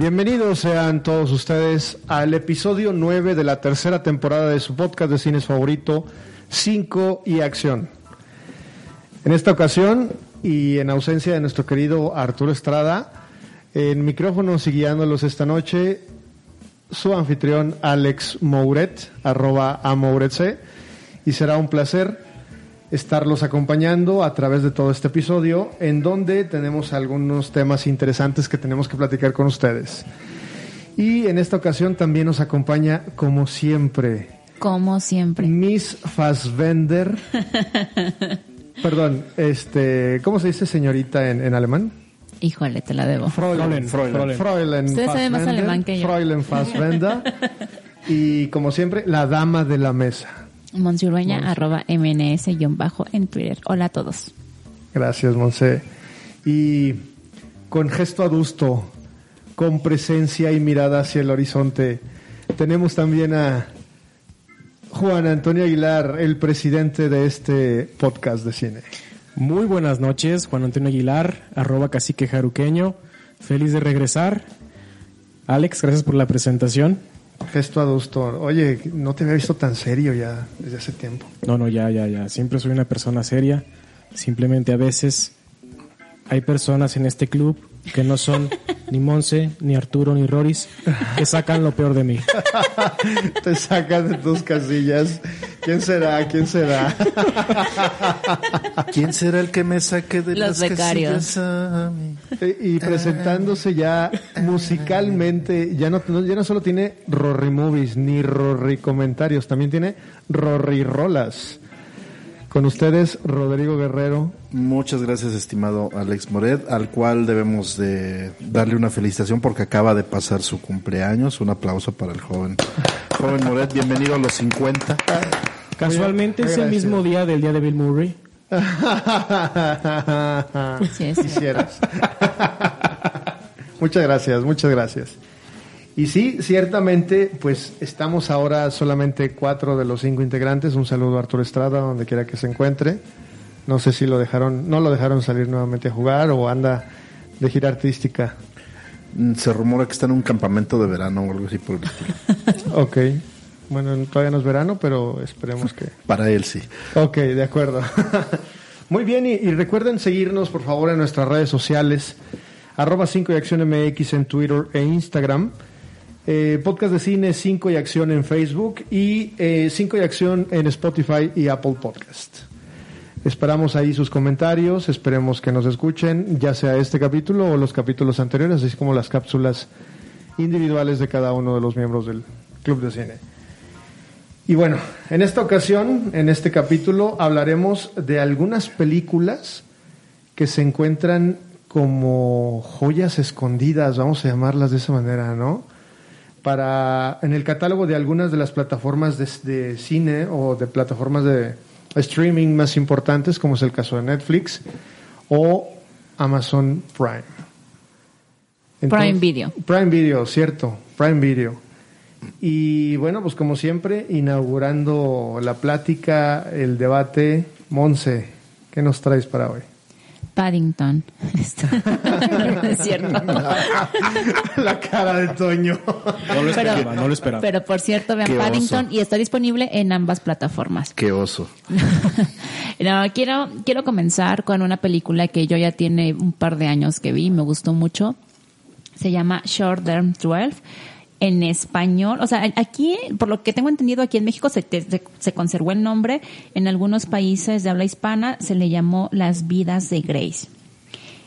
Bienvenidos sean todos ustedes al episodio 9 de la tercera temporada de su podcast de cines favorito, 5 y Acción. En esta ocasión, y en ausencia de nuestro querido Arturo Estrada, en micrófonos y esta noche, su anfitrión Alex Mouret, arroba amouretc, y será un placer estarlos acompañando a través de todo este episodio, en donde tenemos algunos temas interesantes que tenemos que platicar con ustedes. Y en esta ocasión también nos acompaña, como siempre, Como siempre. Miss Fassbender. Perdón, este, ¿cómo se dice señorita en, en alemán? Híjole, te la debo. Fräulein. Fräulein. Fräulein Usted sabe más alemán que yo. Fräulein Fassbender. y como siempre, la dama de la mesa. Monsiurueña, arroba MNS guion bajo en Twitter. Hola a todos. Gracias, Monse. Y con gesto adusto, con presencia y mirada hacia el horizonte, tenemos también a Juan Antonio Aguilar, el presidente de este podcast de cine. Muy buenas noches, Juan Antonio Aguilar, arroba cacique jaruqueño. Feliz de regresar. Alex, gracias por la presentación. Gesto adusto. Oye, no te había visto tan serio ya desde hace tiempo. No, no, ya, ya, ya. Siempre soy una persona seria. Simplemente a veces hay personas en este club que no son ni Monse, ni Arturo, ni Roris, que sacan lo peor de mí. te sacas de tus casillas. ¿Quién será? ¿Quién será? ¿Quién será el que me saque de Los las becarios. casillas a mí? Eh, y presentándose ya musicalmente, ya no, no- ya no solo tiene Rory Movies ni Rory Comentarios, también tiene Rory Rolas. Con ustedes, Rodrigo Guerrero. Muchas gracias, estimado Alex Moret, al cual debemos de darle una felicitación porque acaba de pasar su cumpleaños. Un aplauso para el joven. Joven Moret, bienvenido a los 50. Casualmente es el mismo día del día de Bill Murray. Quisieras. muchas gracias, muchas gracias. Y sí, ciertamente, pues estamos ahora solamente cuatro de los cinco integrantes. Un saludo a Arturo Estrada, donde quiera que se encuentre. No sé si lo dejaron, no lo dejaron salir nuevamente a jugar o anda de gira artística. Mm, Se rumora que está en un campamento de verano o algo así por el estilo. Ok. Bueno, todavía no es verano, pero esperemos que. Para él sí. Ok, de acuerdo. Muy bien, y, y recuerden seguirnos por favor en nuestras redes sociales, arroba 5 y acción MX en Twitter e Instagram, eh, podcast de cine 5 y acción en Facebook y 5 y acción en Spotify y Apple Podcast. Esperamos ahí sus comentarios, esperemos que nos escuchen, ya sea este capítulo o los capítulos anteriores, así como las cápsulas individuales de cada uno de los miembros del Club de Cine. Y bueno, en esta ocasión, en este capítulo, hablaremos de algunas películas que se encuentran como joyas escondidas, vamos a llamarlas de esa manera, ¿no? Para, en el catálogo de algunas de las plataformas de, de cine o de plataformas de streaming más importantes, como es el caso de Netflix o Amazon Prime. Prime Video. Prime Video, cierto, Prime Video. Y bueno, pues como siempre, inaugurando la plática, el debate, Monse, ¿qué nos traes para hoy? Paddington. es cierto. la cara de Toño. No lo esperaba, no lo esperaba. Pero por cierto, vean Qué oso. Paddington y está disponible en ambas plataformas. Qué oso. No, quiero, quiero comenzar con una película que yo ya tiene un par de años que vi, me gustó mucho. Se llama Short Term 12. En español, o sea, aquí, por lo que tengo entendido, aquí en México se, se conservó el nombre. En algunos países de habla hispana se le llamó Las vidas de Grace.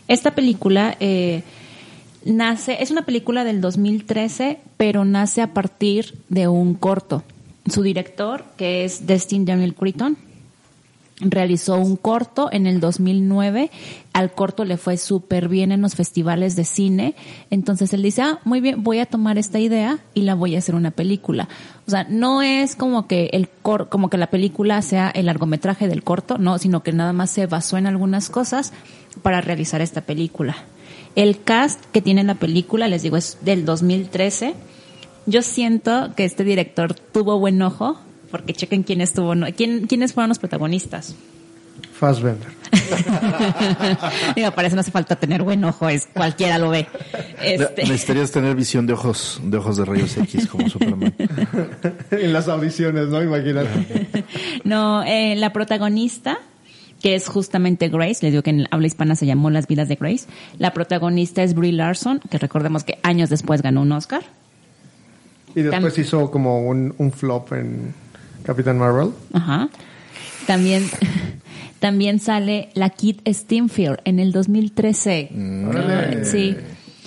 Esta película eh, nace, es una película del 2013, pero nace a partir de un corto. Su director, que es Destin Daniel Creighton, realizó un corto en el 2009. Al corto le fue súper bien en los festivales de cine. Entonces él dice, ah, muy bien, voy a tomar esta idea y la voy a hacer una película. O sea, no es como que el cor como que la película sea el largometraje del corto, no, sino que nada más se basó en algunas cosas para realizar esta película. El cast que tiene la película, les digo, es del 2013. Yo siento que este director tuvo buen ojo, porque chequen quién estuvo, quién, quiénes fueron los protagonistas. Fassbender. Digo, para eso no hace falta tener buen ojo, es cualquiera lo ve. Este, Necesitarías tener visión de ojos, de ojos de rayos X como Superman. en las audiciones, ¿no? Imagínate. no, eh, la protagonista, que es justamente Grace, les digo que en habla hispana se llamó Las vidas de Grace. La protagonista es Brie Larson, que recordemos que años después ganó un Oscar. Y después hizo como un, un flop en Capitán Marvel. Ajá. También, también sale la Kit Steinfield en el 2013. Órale. Sí.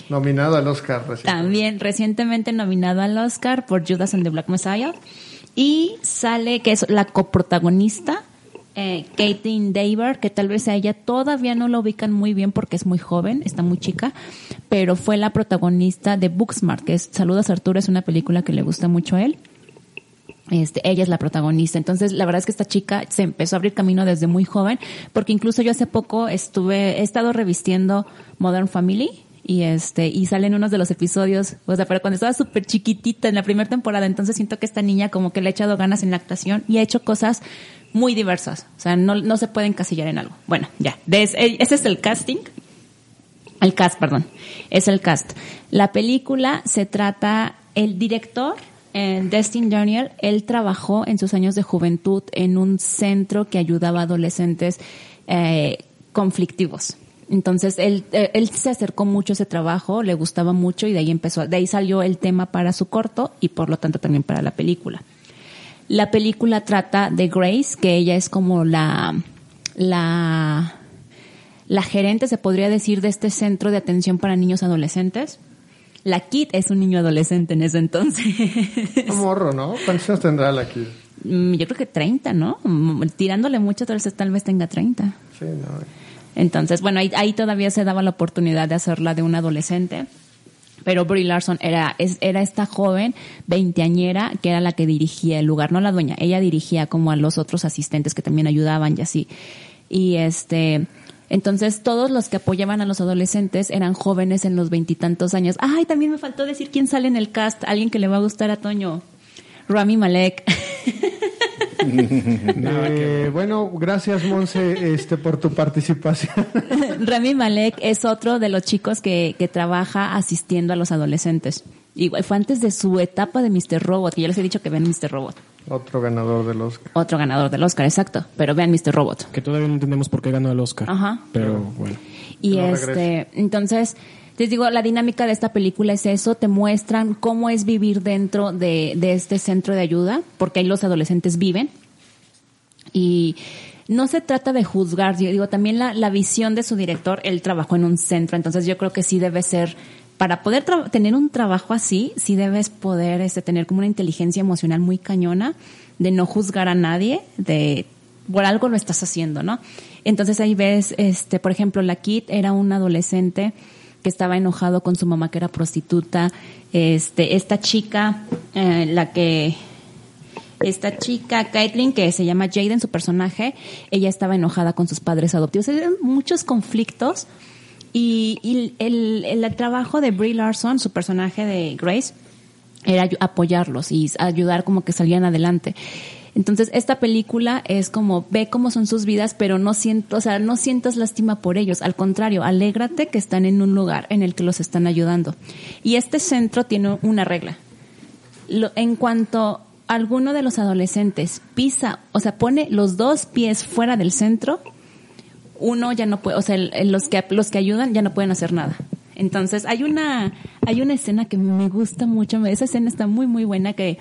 Nominado al Oscar. También recientemente nominado al Oscar por Judas and the Black Messiah. Y sale que es la coprotagonista, eh, Caitlin Daver, que tal vez a ella todavía no la ubican muy bien porque es muy joven, está muy chica, pero fue la protagonista de Booksmart, que es Saludos Arturo, es una película que le gusta mucho a él. Este, ella es la protagonista. Entonces, la verdad es que esta chica se empezó a abrir camino desde muy joven, porque incluso yo hace poco estuve, he estado revistiendo Modern Family y este, y salen unos de los episodios, o sea, pero cuando estaba súper chiquitita en la primera temporada, entonces siento que esta niña como que le ha echado ganas en la actuación y ha hecho cosas muy diversas. O sea, no, no se puede encasillar en algo. Bueno, ya. Eh, ese es el casting. El cast, perdón. Es el cast. La película se trata, el director, eh, Destin Daniel, él trabajó en sus años de juventud en un centro que ayudaba a adolescentes eh, conflictivos. Entonces él, eh, él se acercó mucho a ese trabajo, le gustaba mucho y de ahí empezó, de ahí salió el tema para su corto y por lo tanto también para la película. La película trata de Grace, que ella es como la, la gerente, se podría decir, de este centro de atención para niños adolescentes. La Kit es un niño adolescente en ese entonces. Un morro, ¿no? ¿Cuántos años tendrá la aquí? Mm, Yo creo que 30, ¿no? Mm, Tirándole mucho, tal vez, tal vez tenga 30. Sí, no. Entonces, bueno, ahí, ahí todavía se daba la oportunidad de hacerla de un adolescente. Pero Brie Larson era, es- era esta joven veinteañera que era la que dirigía el lugar, no la dueña. Ella dirigía como a los otros asistentes que también ayudaban y así. Y este, entonces todos los que apoyaban a los adolescentes eran jóvenes en los veintitantos años. Ay, también me faltó decir quién sale en el cast, alguien que le va a gustar a Toño. Rami Malek. Eh, bueno, gracias Monse este, por tu participación. Rami Malek es otro de los chicos que, que trabaja asistiendo a los adolescentes. Igual fue antes de su etapa de Mr. Robot, que ya les he dicho que vean Mr. Robot. Otro ganador del Oscar. Otro ganador del Oscar, exacto. Pero vean Mr. Robot. Que todavía no entendemos por qué ganó el Oscar. Ajá. Pero bueno. Y No este, entonces, les digo, la dinámica de esta película es eso, te muestran cómo es vivir dentro de, de este centro de ayuda, porque ahí los adolescentes viven. Y no se trata de juzgar, yo digo, también la, la visión de su director, él trabajó en un centro, entonces yo creo que sí debe ser, para poder tener un trabajo así, sí debes poder este, tener como una inteligencia emocional muy cañona, de no juzgar a nadie, de por algo lo estás haciendo, ¿no? Entonces ahí ves, este, por ejemplo, la Kit era un adolescente que estaba enojado con su mamá que era prostituta, este, esta chica, eh, la que esta chica, Caitlin, que se llama Jaden, su personaje, ella estaba enojada con sus padres adoptivos. Eran muchos conflictos y, y el, el- trabajo de Brie Larson, su personaje de Grace, era apoyarlos y ayudar como que salían adelante. Entonces, esta película es como, ve cómo son sus vidas, pero no siento, o sea, no sientas lástima por ellos. Al contrario, alégrate que están en un lugar en el que los están ayudando. Y este centro tiene una regla lo- en cuanto alguno de los adolescentes pisa, o sea, pone los dos pies fuera del centro, uno ya no puede, o sea, los que los que ayudan ya no pueden hacer nada. Entonces, hay una hay una escena que me gusta mucho, esa escena está muy muy buena que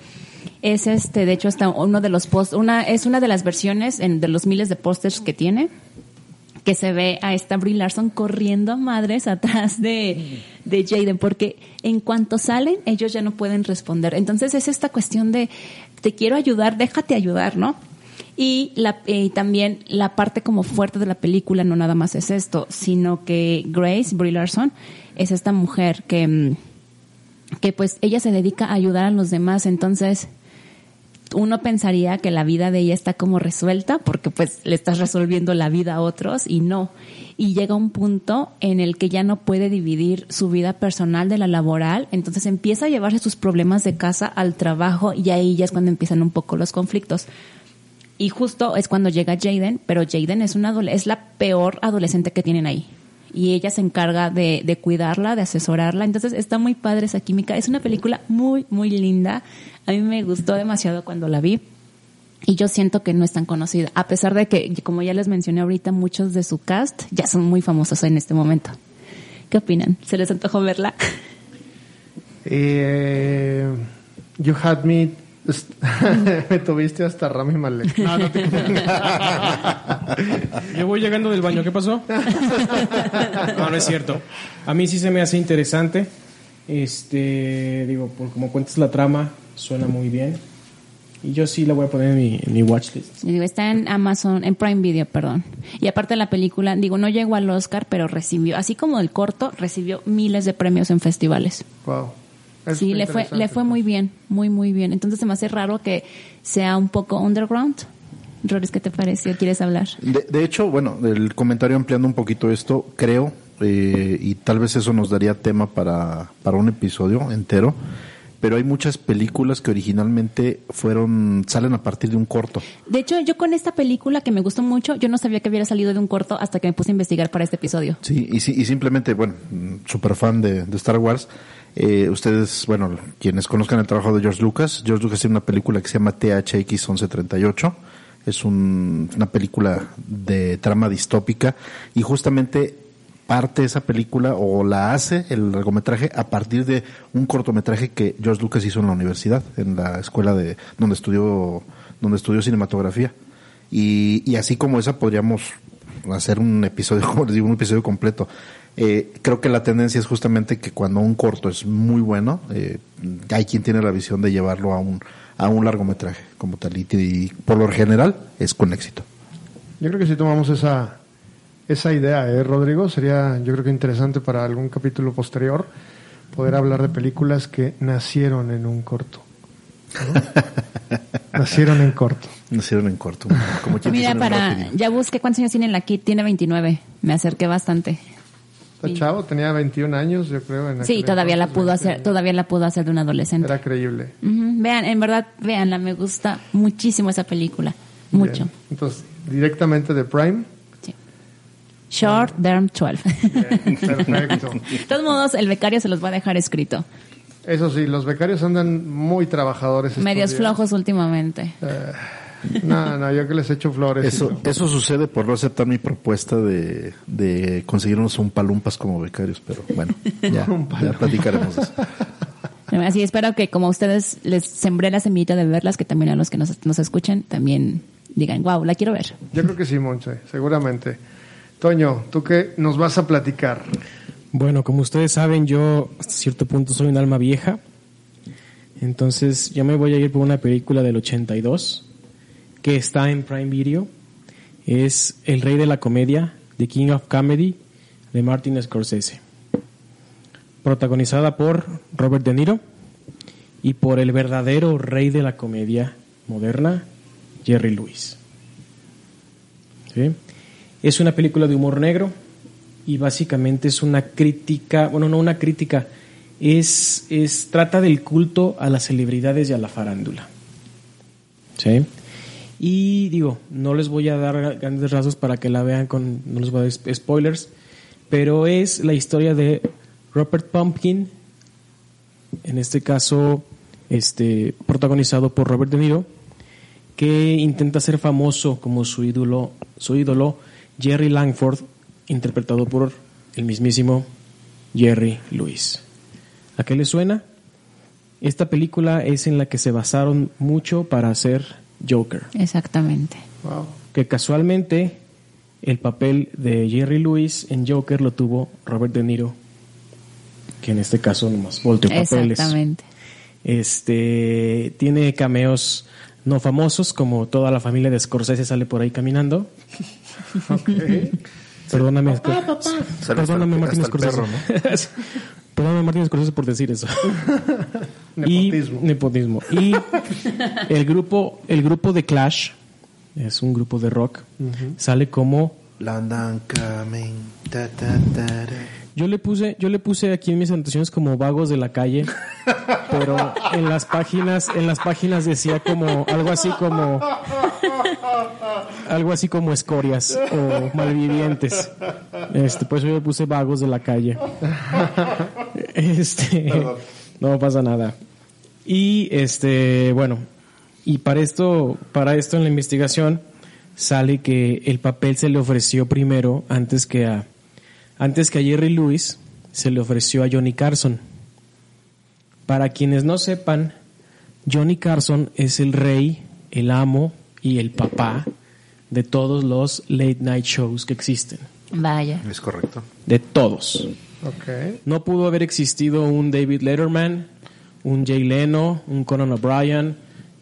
es este, de hecho está uno de los post, una es una de las versiones de los miles de pósters que tiene que se ve a esta Brie Larson corriendo a madres atrás de, de Jaden, porque en cuanto salen, ellos ya no pueden responder. Entonces es esta cuestión de, te quiero ayudar, déjate ayudar, ¿no? Y la, eh, también la parte como fuerte de la película no nada más es esto, sino que Grace, Brie Larson, es esta mujer que, mm, que pues ella se dedica a ayudar a los demás, entonces uno pensaría que la vida de ella está como resuelta porque pues le estás resolviendo la vida a otros y no. Y llega un punto en el que ya no puede dividir su vida personal de la laboral, entonces empieza a llevarse sus problemas de casa al trabajo y ahí ya es cuando empiezan un poco los conflictos. Y justo es cuando llega Jaden, pero Jaden es, una es la peor adolescente que tienen ahí. Y ella se encarga de, de cuidarla, de asesorarla. Entonces está muy padre esa química. Es una película muy, muy linda. A mí me gustó demasiado cuando la vi. Y yo siento que no es tan conocida. A pesar de que, como ya les mencioné ahorita, muchos de su cast ya son muy famosos en este momento. ¿Qué opinan? ¿Se les antojó verla? Eh, you had me. me tuviste hasta Rami Malek. Ah, no te Yo voy llegando del baño, ¿qué pasó? No, no es cierto. A mí sí se me hace interesante. Este, digo, por como cuentas la trama, suena muy bien. Y yo sí la voy a poner en mi, en mi watchlist. Y digo, está en Amazon, en Prime Video, perdón. Y aparte la película, digo, no llegó al Oscar, pero recibió, así como el corto, recibió miles de premios en festivales. Wow. Eso sí, le fue, le fue muy bien, muy, muy bien. Entonces se me hace raro que sea un poco underground. Roris, ¿qué te pareció? ¿Quieres hablar? De, de hecho, bueno, el comentario ampliando un poquito esto, creo, eh, y tal vez eso nos daría tema para, para un episodio entero, pero hay muchas películas que originalmente fueron, salen a partir de un corto. De hecho, yo con esta película que me gustó mucho, yo no sabía que hubiera salido de un corto hasta que me puse a investigar para este episodio. Sí, y, sí- y simplemente, bueno, super fan de, de Star Wars. Eh, ustedes, bueno, quienes conozcan el trabajo de George Lucas, George Lucas tiene una película que se llama THX 1138. Es un- una película de trama distópica y justamente parte esa película o la hace el largometraje a partir de un cortometraje que George Lucas hizo en la universidad, en la escuela de donde estudió donde estudió cinematografía. Y, y así como esa podríamos hacer un episodio, como les digo, un episodio completo. Eh, creo que la tendencia es justamente que cuando un corto es muy bueno, eh, hay quien tiene la visión de llevarlo a un, a un largometraje como tal. Y, y por lo general es con éxito. Yo creo que si tomamos esa, esa idea, ¿eh, Rodrigo? Sería, yo creo que interesante para algún capítulo posterior poder hablar de películas que nacieron en un corto. ¿no? nacieron en corto. Nacieron en corto. Como Mira, para, ya busqué cuántos años tiene la Kid, tiene 29. Me acerqué bastante. Está Sí. chavo, tenía 21 años, yo creo. En Sí, todavía la pudo 20 hacer, todavía la pudo hacer de un adolescente. Era creíble. Vean, en verdad, veanla, me gusta muchísimo esa película. Mucho. Bien. Entonces, directamente de Prime. Sí. Short Term 12. Bien, perfecto. de todos modos, el becario se los va a dejar escrito. Eso sí, los becarios andan muy trabajadores. Medios flojos últimamente. No, no, yo que les echo flores. Eso, sucede por no aceptar mi propuesta de, de conseguirnos un palumpas como becarios, pero bueno, ya, ya platicaremos eso. Así espero que como a ustedes les sembré la semillita de verlas, que también a los que nos, nos escuchen también digan, wow, la quiero ver. Yo creo que sí, Monche, seguramente. Toño, ¿tú qué nos vas a platicar? Bueno, como ustedes saben, yo hasta cierto punto soy un alma vieja. Entonces, yo me voy a ir por una película del 82 que está en Prime Video. Es El Rey de la Comedia, The King of Comedy, de Martin Scorsese. Protagonizada por Robert De Niro y por el verdadero rey de la comedia moderna, Jerry Lewis. ¿Sí? Es una película de humor negro y básicamente es una crítica, bueno, no una crítica, es, es trata del culto a las celebridades y a la farándula. ¿Sí? Y digo, no les voy a dar grandes rasgos para que la vean con, no les voy a dar sp- spoilers, pero es la historia de Robert Pumpkin, en este caso, este, protagonizado por Robert De Niro, que intenta ser famoso como su ídolo, su ídolo Jerry Langford, interpretado por el mismísimo Jerry Lewis. ¿A qué le suena? Esta película es en la que se basaron mucho para hacer Joker, Exactamente. Wow. que casualmente el papel de Jerry Lewis en Joker lo tuvo Robert De Niro, que en este caso nomás volteó papeles. Exactamente. Este tiene cameos no famosos, como toda la familia de Scorsese sale por ahí caminando. Perdóname, perdóname Martín Scorsese. Perdóname Martín Scorsese por decir eso. Nepotismo. Y, nepotismo. Y el grupo, el grupo de Clash, es un grupo de rock, sale como London coming. ta, ta, ta, ta. Yo le puse, yo le puse aquí en mis anotaciones como vagos de la calle, pero en las páginas, en las páginas decía como algo así como Algo así como escorias o malvivientes. Este, pues yo me puse vagos de la calle. Este, no pasa nada. Y este, bueno, y para esto, para esto en la investigación sale que el papel se le ofreció primero antes que a antes que a Jerry Lewis se le ofreció a Johnny Carson. Para quienes no sepan, Johnny Carson es el rey, el amo y el papá de todos los late night shows que existen. Vaya. Es correcto. De todos. Ok. No pudo haber existido un David Letterman, un Jay Leno, un Conan O'Brien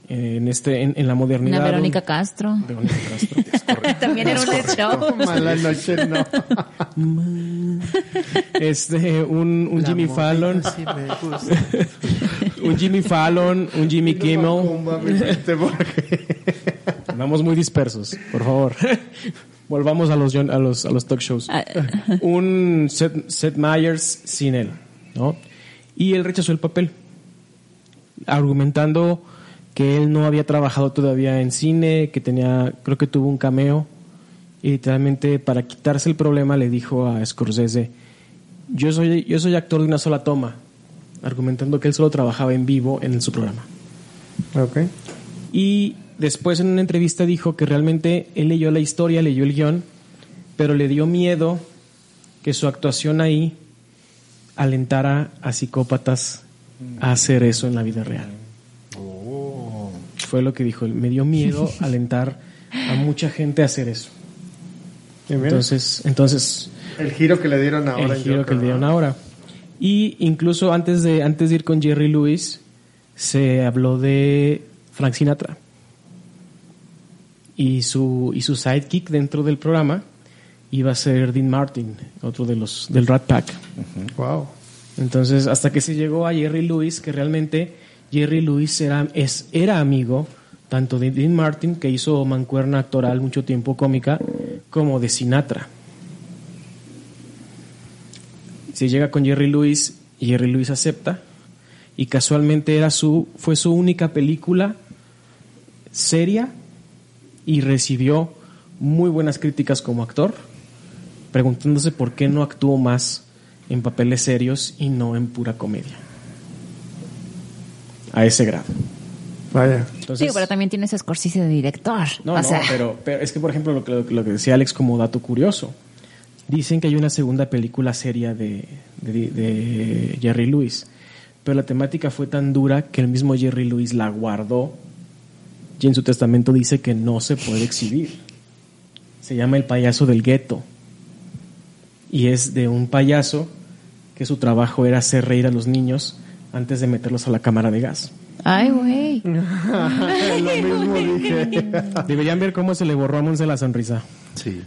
eh, en este en, en la modernidad. Una Verónica un- Castro. Verónica Castro, es correcto. También era un show. Mala noche, no. Este, un, un Jimmy Fallon, un Jimmy Fallon, un Jimmy Kimmel. Vamos muy dispersos, por favor. Volvamos a los, a los, a los talk shows. Ah, Un Seth, Seth Meyers sin él, ¿no? Y él rechazó el papel, argumentando que él no había trabajado todavía en cine, que tenía, creo que tuvo un cameo, y literalmente para quitarse el problema le dijo a Scorsese, yo soy, yo soy actor de una sola toma, argumentando que él solo trabajaba en vivo en su programa. Ok. Y después en una entrevista dijo que realmente él leyó la historia, leyó el guion, pero le dio miedo que su actuación ahí alentara a psicópatas a hacer eso en la vida real. Fue lo que dijo. Me dio miedo alentar a mucha gente a hacer eso. Entonces, entonces el giro que le dieron ahora. el en giro Joker, que le dieron ahora. Y incluso antes de, antes de ir con Jerry Lewis, se habló de Frank Sinatra. Y su, y su sidekick dentro del programa iba a ser Dean Martin, otro de los del Rat Pack. Wow. Entonces, hasta que se llegó a Jerry Lewis, que realmente Jerry Lewis era, es, era amigo tanto de Dean Martin, que hizo mancuerna actoral mucho tiempo cómica, como de Sinatra. Se llega con Jerry Lewis y Jerry Lewis acepta, y casualmente era su, fue su única película seria y recibió muy buenas críticas como actor, preguntándose por qué no actuó más en papeles serios y no en pura comedia. A ese grado. Vaya. Entonces, Sí, pero también tienes Scorsese de director. no, o no, sea, pero, pero es que, por ejemplo, lo que, lo que decía Alex como dato curioso, dicen que hay una segunda película seria de, de- de Jerry Lewis, pero la temática fue tan dura que el mismo Jerry Lewis la guardó y en su testamento dice que no se puede exhibir. Se llama El payaso del gueto y es de un payaso que su trabajo era hacer reír a los niños antes de meterlos a la cámara de gas. Ay, güey. Lo mismo dije. Deberían ver cómo se le borró a Monse la sonrisa. Sí.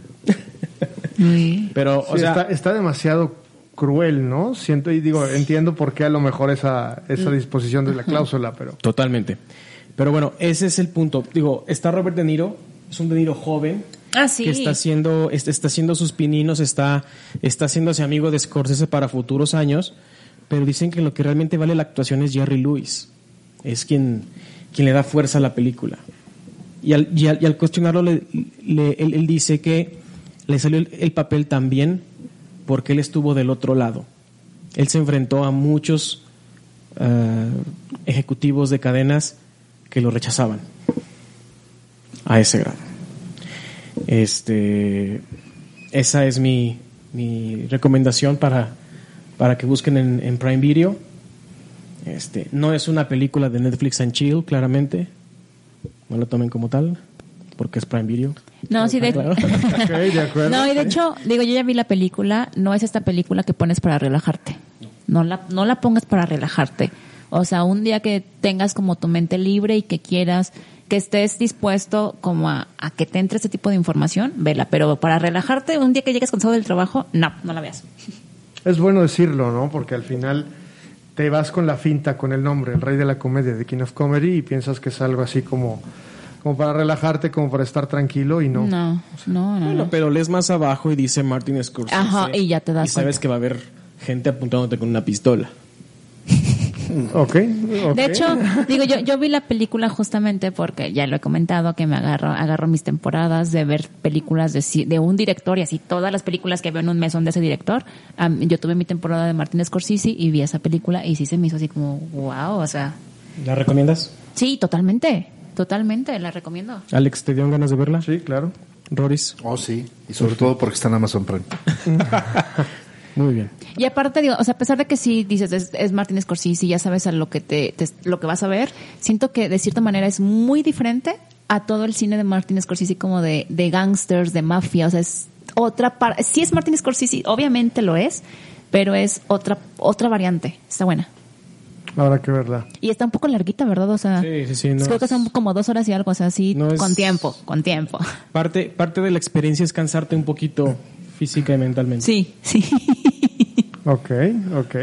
Pero, o Sí, sea, está, está demasiado cruel, ¿no? Siento y digo, entiendo por qué a lo mejor esa, esa disposición de la cláusula, pero totalmente. Pero bueno, ese es el punto. Digo, está Robert De Niro, es un De Niro joven Ah, sí. que está haciendo, está, haciendo sus pininos, está, está haciéndose amigo de Scorsese para futuros años, pero dicen que lo que realmente vale la actuación es Jerry Lewis. Es quien, quien le da fuerza a la película. Y al, y al, y al cuestionarlo, le- le- él, él dice que le salió el, el papel también porque él estuvo del otro lado. Él se enfrentó a muchos eh, ejecutivos de cadenas que lo rechazaban a ese grado. Este, esa es mi, mi recomendación para, para que busquen en, en Prime Video. Este, no es una película de Netflix and Chill, claramente. No lo tomen como tal, porque es Prime Video. No, sí, de, Claro. de acuerdo. no, y de hecho, digo, yo ya vi la película, no es esta película que pones para relajarte. No la, no la pongas para relajarte. O sea, un día que tengas como tu mente libre y que quieras, que estés dispuesto como a, a que te entre ese tipo de información, vela. Pero para relajarte, un día que llegues cansado del trabajo, no, no la veas. Es bueno decirlo, ¿no? Porque al final te vas con la finta, con el nombre, el rey de la comedia, de King of Comedy, y piensas que es algo así como, como para relajarte, como para estar tranquilo, y no. No, no, no. Bueno, no. pero lees más abajo y dice Martin Scorsese. Ajá, y ya te das Y sabes cuenta. que va a haber gente apuntándote con una pistola. Ok. ok. De hecho, digo, yo, yo vi la película justamente porque ya lo he comentado, que me agarro, agarro mis temporadas de ver películas de, de un director y así todas las películas que veo en un mes son de ese director. Am, yo tuve mi temporada de Martin Scorsese y vi esa película y sí se me hizo así como, wow, o sea, ¿La recomiendas? sí, totalmente, totalmente, la recomiendo. Alex, ¿te dieron ganas de verla? Sí, claro. Roris. Oh, sí. Y sobre todo porque está en Amazon Prime. Muy bien. Y aparte, digo, o sea, a pesar de que sí dices, es, es Martin Scorsese y ya sabes a lo que te, te- lo que vas a ver, siento que de cierta manera es muy diferente a todo el cine de Martin Scorsese como de, de gangsters, de mafia, o sea, es otra parte, sí es Martin Scorsese, obviamente lo es, pero es otra, otra variante, está buena. Habrá que verla. Y está un poco larguita, ¿verdad? O sea, Sí, sí, sí, no creo que es- son como dos horas y algo, o sea, sí, No es- con tiempo, con tiempo. Parte, parte de la experiencia es cansarte un poquito física y mentalmente. Sí, sí. ok, ok.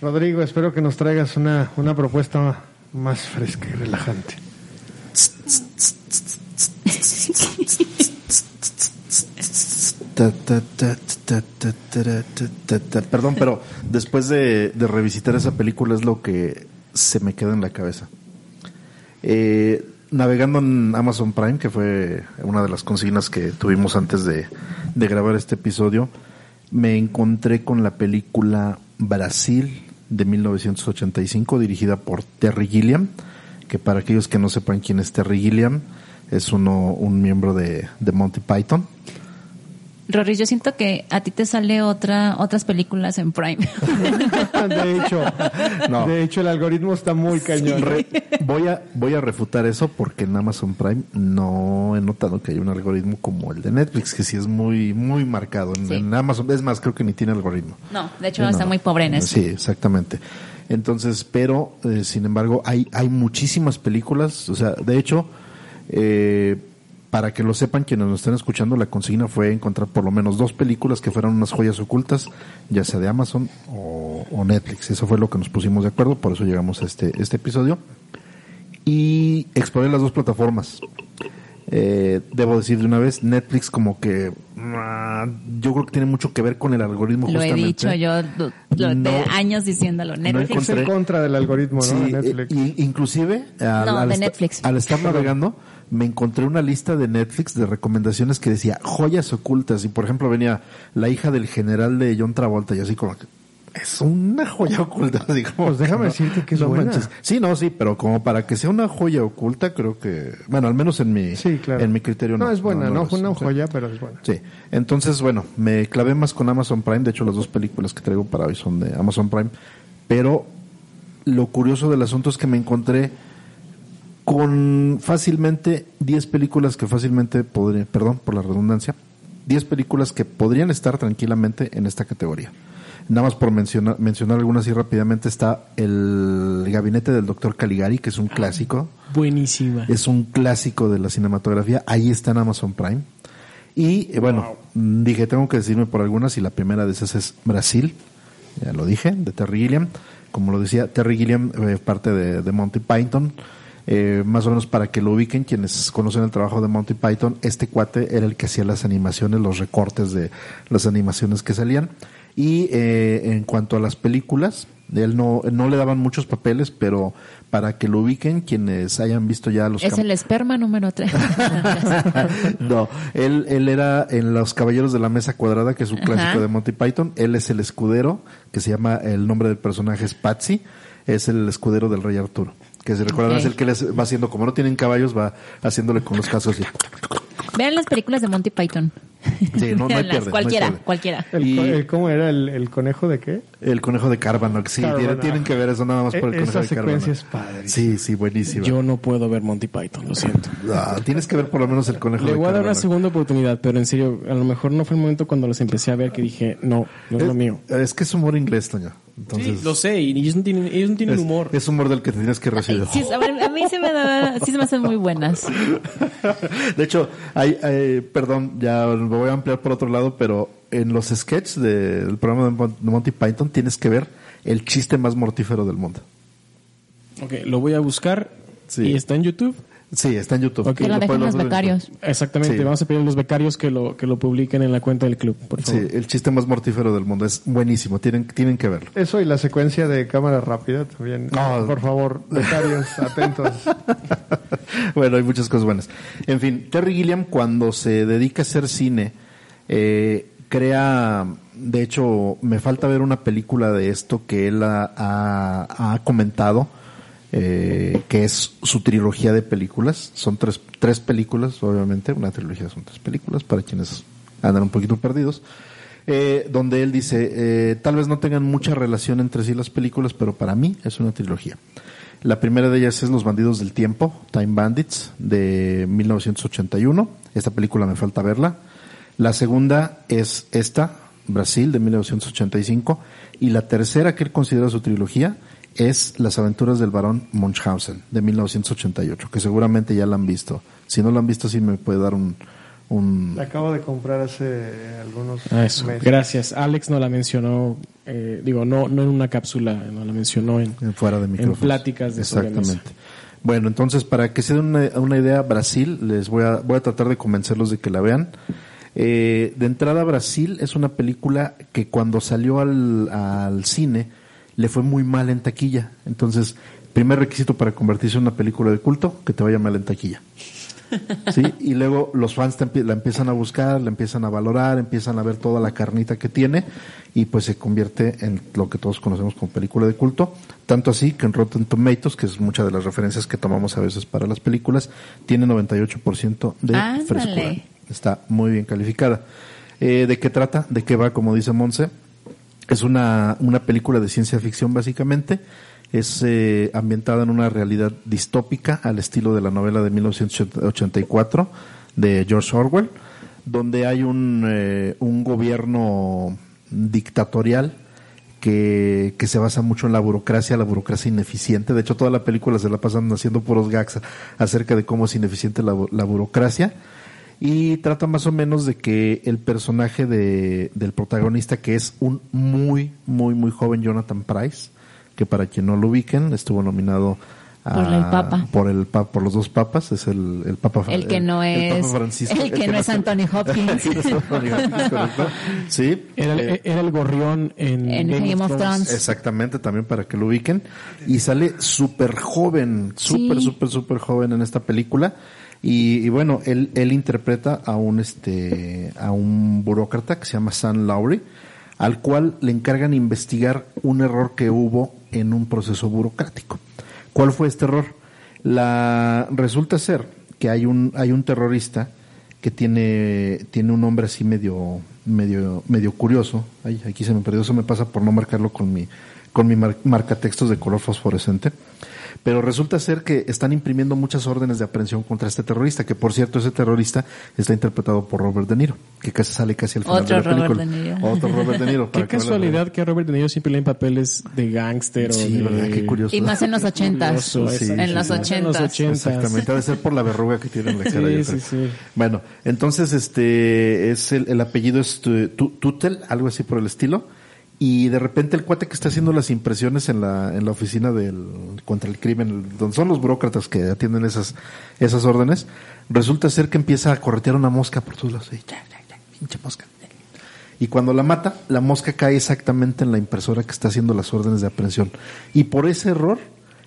Rodrigo, espero que nos traigas una, una propuesta más fresca y relajante. Perdón, pero después de, de, revisitar esa película es lo que se me queda en la cabeza. Eh, navegando en Amazon Prime, que fue una de las consignas que tuvimos antes de, de grabar este episodio, me encontré con la película Brasil de 1985, dirigida por Terry Gilliam, que para aquellos que no sepan quién es Terry Gilliam, es uno, un miembro de, de Monty Python. Rory, yo siento que a ti te sale otra, otras películas en Prime. De hecho, No. de hecho el algoritmo está muy cañón. Re- voy a voy a refutar eso porque en Amazon Prime no he notado que hay un algoritmo como el de Netflix que sí es muy muy marcado en, Sí. en Amazon es más creo que ni tiene algoritmo No, de hecho No. está muy pobre en eso. sí exactamente entonces pero eh, sin embargo hay hay muchísimas películas o sea de hecho eh, para que lo sepan quienes nos están escuchando, la consigna fue encontrar por lo menos dos películas que fueran unas joyas ocultas, ya sea de Amazon o, o Netflix. Eso fue lo que nos pusimos de acuerdo, por eso llegamos a este, este episodio. Y exploré las dos plataformas. Eh, debo decir de una vez, Netflix como que ah, yo creo que tiene mucho que ver con el algoritmo Lo he dicho yo lo- de No. años diciéndolo. Netflix. Es en contra del algoritmo, ¿no? Sí, Netflix. inclusive al, No, al de esta- Netflix. al estar navegando me encontré una lista de Netflix de recomendaciones que decía joyas ocultas y por ejemplo venía la hija del general de John Travolta y así como que es una joya oculta. Como Pues déjame no, decirte que es buena. Sí, no, sí, pero como para que sea una joya oculta creo que, bueno, al menos en mi, Sí, claro. en mi criterio no. No, es buena, no, una es. Sí. joya, pero es buena. Sí, entonces bueno, me clavé más con Amazon Prime, de hecho las dos películas que traigo para hoy son de Amazon Prime, pero lo curioso del asunto es que me encontré con fácilmente 10 películas que fácilmente podría, perdón por la redundancia, 10 películas que podrían estar tranquilamente en esta categoría. Nada más por mencionar, mencionar algunas así rápidamente está el gabinete del doctor Caligari, que es un clásico. Buenísima. Es un clásico de la cinematografía. Ahí está en Amazon Prime. Y eh, bueno, mm, dije, tengo que decirme por algunas y la primera de esas es Brasil. Ya lo dije, de Terry Gilliam. Como lo decía, Terry Gilliam, eh, parte de, de Monty Python. Eh, más o menos para que lo ubiquen quienes conocen el trabajo de Monty Python, este cuate era el que hacía las animaciones, los recortes de las animaciones que salían. Y eh, en cuanto a las películas, él no, no le daban muchos papeles, pero para que lo ubiquen quienes hayan visto ya los Es el esperma número 3. no, él, él era en Los Caballeros de la Mesa Cuadrada, que es un Ajá. clásico de Monty Python. Él es el escudero, que se llama, el nombre del personaje es Patsy, es el escudero del rey Arturo. Que se recuerdan, Ok. es el que les va haciendo, como no tienen caballos, va haciéndole con los cascos y Vean las películas de Monty Python. Sí, no- no hay pierde, no hay cualquiera, cualquiera. El, el- ¿Cómo era el, el conejo de qué? el conejo de Carbanock. Sí, Carbanock. tienen, tienen que ver eso nada más por el E- conejo esa de Carbanock. secuencia es padre. Sí, sí, buenísimo. Yo no puedo ver Monty Python, lo siento. Ah, tienes que ver por lo menos el conejo Le de voy a dar una segunda oportunidad, pero en serio, a lo mejor no fue el momento cuando los empecé a ver que dije, no, no es, lo mío. Es que es humor inglés, Toño. Entonces, sí, lo sé, y ellos no tienen, ellos no tienen es, humor. es humor del que te tienes que recibir. Sí, a, ver, a mí se me da, sí se me hacen muy buenas. De hecho, hay, hay- perdón, ya me voy a ampliar por otro lado, pero en los sketches de- del programa de Monty Python tienes que ver el chiste más mortífero del mundo. Ok, lo voy a buscar Sí. y está en YouTube. Sí, está en YouTube. Ok. Que lo dejen los becarios. Exactamente, Sí. vamos a pedir a los becarios que lo, que lo publiquen en la cuenta del club, por Sí, favor. el chiste más mortífero del mundo. Es buenísimo. Tienen, tienen que verlo. Eso y la secuencia de cámara rápida también. No. Por favor, becarios, atentos. bueno, hay muchas cosas buenas. En fin, Terry Gilliam cuando se dedica a hacer cine, eh, crea, de hecho, me falta ver una película de esto que él ha, ha- ha comentado, eh, que es su trilogía de películas. Son tres, tres películas, obviamente, una trilogía son tres películas, para quienes andan un poquito perdidos. Eh, donde él dice, eh, tal vez no tengan mucha relación entre sí las películas, pero para mí es una trilogía. La primera de ellas es Los Bandidos del Tiempo, Time Bandits, de 1981. Esta película me falta verla. La segunda es esta, Brasil, de 1985. Y la tercera que él considera su trilogía es Las aventuras del barón Munchausen, de 1988, que seguramente ya la han visto. Si no la han visto, sí me puede dar un... un La acabo de comprar hace algunos Ah, eso. meses. Gracias. Alex no la mencionó, eh, digo, no, no en una cápsula, no la mencionó en, fuera de micrófonos. pláticas de Exactamente. Bueno, entonces para que se den una, una idea, Brasil, les voy a, voy a tratar de convencerlos de que la vean. Eh, de entrada, Brasil es una película que cuando salió al, al cine le fue muy mal en taquilla. Entonces, primer requisito para convertirse en una película de culto, que te vaya mal en taquilla. ¿sí? Y luego los fans te la empiezan a buscar, la empiezan a valorar, empiezan a ver toda la carnita que tiene y pues se convierte en lo que todos conocemos como película de culto. Tanto así que en Rotten Tomatoes, que es muchas de las referencias que tomamos a veces para las películas, tiene 98% de frescura. Está muy bien calificada. Eh, ¿De qué trata? ¿De qué va? Como dice Monse. Es una, una película de ciencia ficción básicamente. Es eh, ambientada en una realidad distópica al estilo de la novela de 1984 de George Orwell, donde hay un, eh, un gobierno dictatorial que, que se basa mucho en la burocracia, la burocracia ineficiente. De hecho, toda la película se la pasan haciendo puros gags acerca de cómo es ineficiente la, bu- la burocracia. Y trata más o menos de que el personaje de, del protagonista, que es un muy, muy, muy joven Jonathan Price, que para quien no lo ubiquen, estuvo nominado a- Por el Papa. Por, el, pa- por los dos papas, es el, el Papa El que no el es, Papa Francisco, el que no es Anthony Hopkins. El que no es Anthony Hopkins, correcto. Sí. Era, el- Eh, era el gorrión en, En Game of Thrones. Exactamente, también para que lo ubiquen. Y sale súper joven, súper, Sí. súper, súper joven en esta película. Y, y bueno, él, él interpreta a un, este, a un burócrata que se llama Sam Lowry, al cual le encargan investigar un error que hubo en un proceso burocrático. ¿Cuál fue este error? La, resulta ser que hay un, hay un terrorista que tiene, tiene un nombre así medio, medio, medio curioso. Ay, aquí se me perdió, eso me pasa por no marcarlo con mi, con mi mar- marcatextos de color fosforescente. Pero resulta ser que están imprimiendo muchas órdenes de aprehensión contra este terrorista, que por cierto ese terrorista está interpretado por Robert De Niro, que casi sale casi al final Otro de la Robert película. De Niro. Otro Robert De Niro. Qué casualidad que a Robert De Niro siempre le den papeles de gángster o Sí, de... verdad, qué curioso. Y más en los ochentas. Sí, en sí, los sí. En los ochentas. Exactamente, ha de ser por la verruga que tiene en la cara. Sí, sí, sí. Bueno, entonces este es el, el apellido es Tu- Tu- Tutel, algo así por el estilo. Y de repente el cuate que está haciendo las impresiones en la, en la oficina del, contra el crimen, donde son los burócratas que atienden esas, esas órdenes, resulta ser que empieza a corretear una mosca por todos lados. Y ya, ya, ya, pinche mosca. Y cuando la mata, la mosca cae exactamente en la impresora que está haciendo las órdenes de aprehensión. Y por ese error,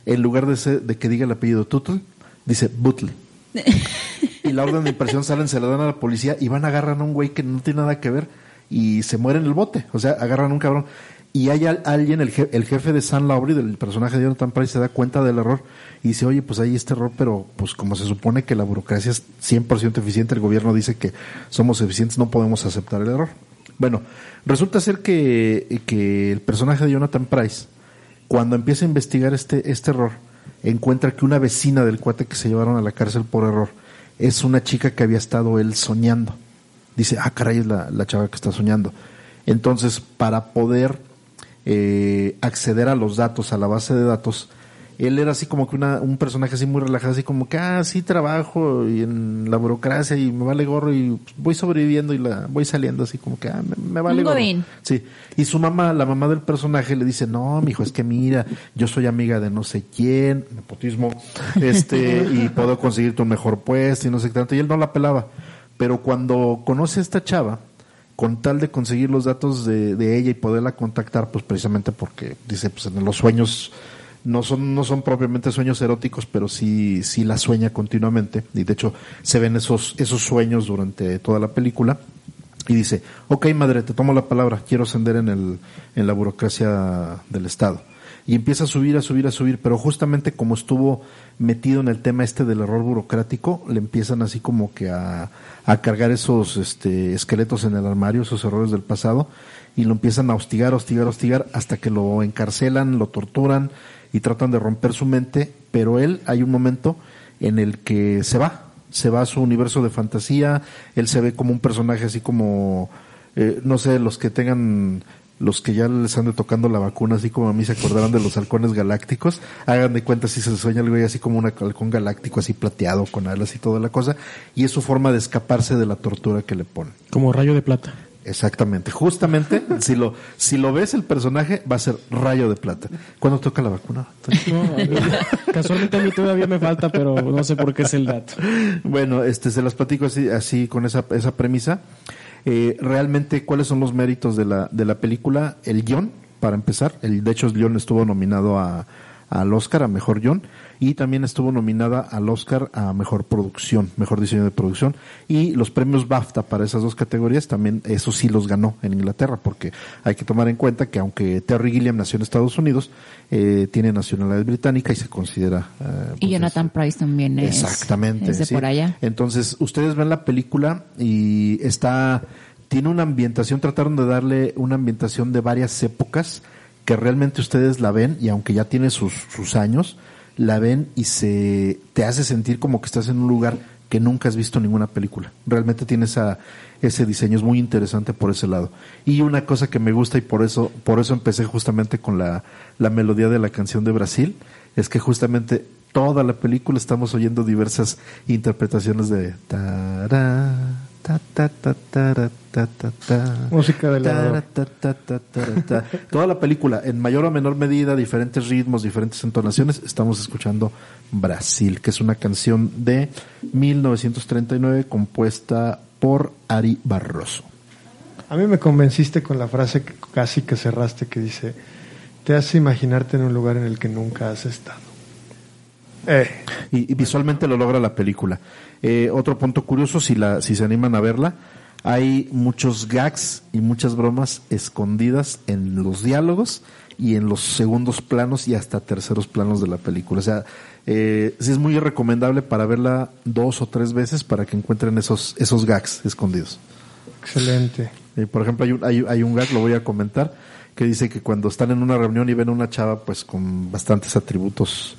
en lugar de, ser- de que diga el apellido Tutel, dice Butle. y la orden de impresión salen, se la dan a la policía y van a agarrar a un güey que no tiene nada que ver y se muere en el bote. O sea, agarran un cabrón. Y hay al- alguien, el, el jefe de San Lowry, del personaje de Jonathan Price, se da cuenta del error y dice, oye, pues hay este error, pero pues como se supone que la burocracia es 100% eficiente, el gobierno dice que somos eficientes, no podemos aceptar el error. Bueno, resulta ser que, que el personaje de Jonathan Price, cuando empieza a investigar este, este error, encuentra que una vecina del cuate que se llevaron a la cárcel por error es una chica que había estado él soñando. Dice, ah, caray, es la, la chava que está soñando. Entonces, para poder eh, acceder a los datos, a la base de datos, él era así como que una, un personaje así muy relajado, así como que, ah, sí trabajo y en la burocracia y me vale gorro y voy sobreviviendo y la voy saliendo así como que, ah, me, me vale gorro. Sí. Y su mamá, la mamá del personaje le dice, no, mijo, es que mira, yo soy amiga de no sé quién, nepotismo, este, y puedo conseguirte un mejor puesto y no sé qué tanto. Y él no la pelaba. Pero cuando conoce a esta chava, con tal de conseguir los datos de, de ella y poderla contactar, pues precisamente porque dice, pues en los sueños no son, no son propiamente sueños eróticos, pero sí, sí la sueña continuamente. Y de hecho, se ven esos, esos sueños durante toda la película. Y dice, ok madre, te tomo la palabra, quiero ascender en, el, en la burocracia del Estado. Y empieza a subir, a subir, a subir, pero justamente como estuvo metido en el tema este del error burocrático, le empiezan así como que a, a cargar esos este, esqueletos en el armario, esos errores del pasado, y lo empiezan a hostigar, hostigar, hostigar, hasta que lo encarcelan, lo torturan y tratan de romper su mente, pero él hay un momento en el que se va, se va a su universo de fantasía, él se ve como un personaje así como, eh, no sé, los que tengan, los que ya les ande tocando la vacuna, así como a mí se acordaron de los halcones galácticos, hagan de cuenta si se sueña güey así como un halcón galáctico, así plateado, con alas y toda la cosa, y es su forma de escaparse de la tortura que le ponen. Como rayo de plata. Exactamente, justamente, si lo, si lo ves el personaje, va a ser rayo de plata. ¿Cuándo toca la vacuna? No, casualmente a mí todavía me falta, pero no sé por qué es el dato. Bueno, este, se las platico así, así con esa, esa premisa. Eh, realmente, ¿cuáles son los méritos de la, de la película? El guion, para empezar. El, de hecho, el guion estuvo nominado a, al Oscar a Mejor Guión y también estuvo nominada al Oscar a Mejor Producción, Mejor Diseño de Producción y los premios BAFTA para esas dos categorías también, eso sí los ganó en Inglaterra porque hay que tomar en cuenta que aunque Terry Gilliam nació en Estados Unidos, eh, tiene nacionalidad británica y se considera... eh, Y pues, Jonathan Price también es, Exactamente. es de sí. por allá. Entonces, ustedes ven la película y está, tiene una ambientación, trataron de darle una ambientación de varias épocas que realmente ustedes la ven y aunque ya tiene sus, sus años, la ven y se te hace sentir como que estás en un lugar que nunca has visto ninguna película. Realmente tiene esa, ese diseño, es muy interesante por ese lado. Y una cosa que me gusta y por eso, por eso empecé justamente con la, la melodía de la canción de Brasil, es que justamente toda la película estamos oyendo diversas interpretaciones de tará, ta, ta, ta, Música de ta. Toda la película, en mayor o menor medida, diferentes ritmos, diferentes entonaciones, estamos escuchando Brasil, que es una canción de 1939 compuesta por Ari Barroso. A mí me convenciste con la frase que casi que cerraste que dice, te hace imaginarte en un lugar en el que nunca has estado. Eh, y, y visualmente lo logra la película. Eh, otro punto curioso, si, la, si se animan a verla, hay muchos gags y muchas bromas escondidas en los diálogos y en los segundos planos y hasta terceros planos de la película. O sea, eh, sí es muy recomendable para verla dos o tres veces para que encuentren esos, esos gags escondidos. excelente. Eh, por ejemplo, hay un, hay, hay un gag, lo voy a comentar, que dice que cuando están en una reunión y ven a una chava pues con bastantes atributos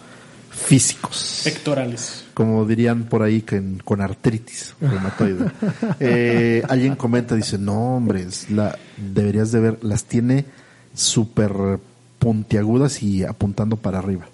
físicos Pectorales. como dirían por ahí que en- con artritis reumatoide. Eh, alguien comenta, dice, no hombre, la, deberías de ver, las tiene súper puntiagudas y apuntando para arriba.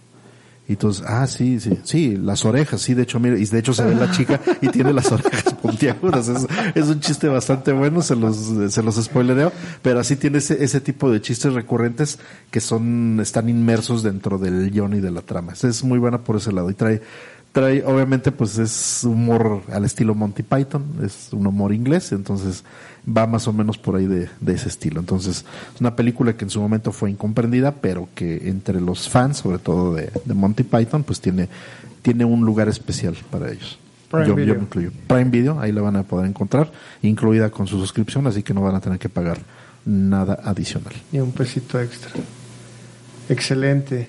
Y entonces, ah, sí, sí, sí, las orejas, sí, de hecho, mire, y de hecho se ve la chica y tiene las orejas puntiagudas. Es, es un chiste bastante bueno, se los, se los spoilereo, pero así tiene ese, ese tipo de chistes recurrentes que son, están inmersos dentro del guion y de la trama. Es muy buena por ese lado y trae, trae, obviamente, pues es humor al estilo Monty Python, es un humor inglés, entonces va más o menos por ahí de, de ese estilo. Entonces, es una película que en su momento fue incomprendida, pero que entre los fans, sobre todo de, de Monty Python, pues tiene, tiene un lugar especial para ellos. Prime yo, yo Video. me incluyo. Prime Video, ahí la van a poder encontrar, incluida con su suscripción, así que no van a tener que pagar nada adicional. Y un pesito extra. Excelente.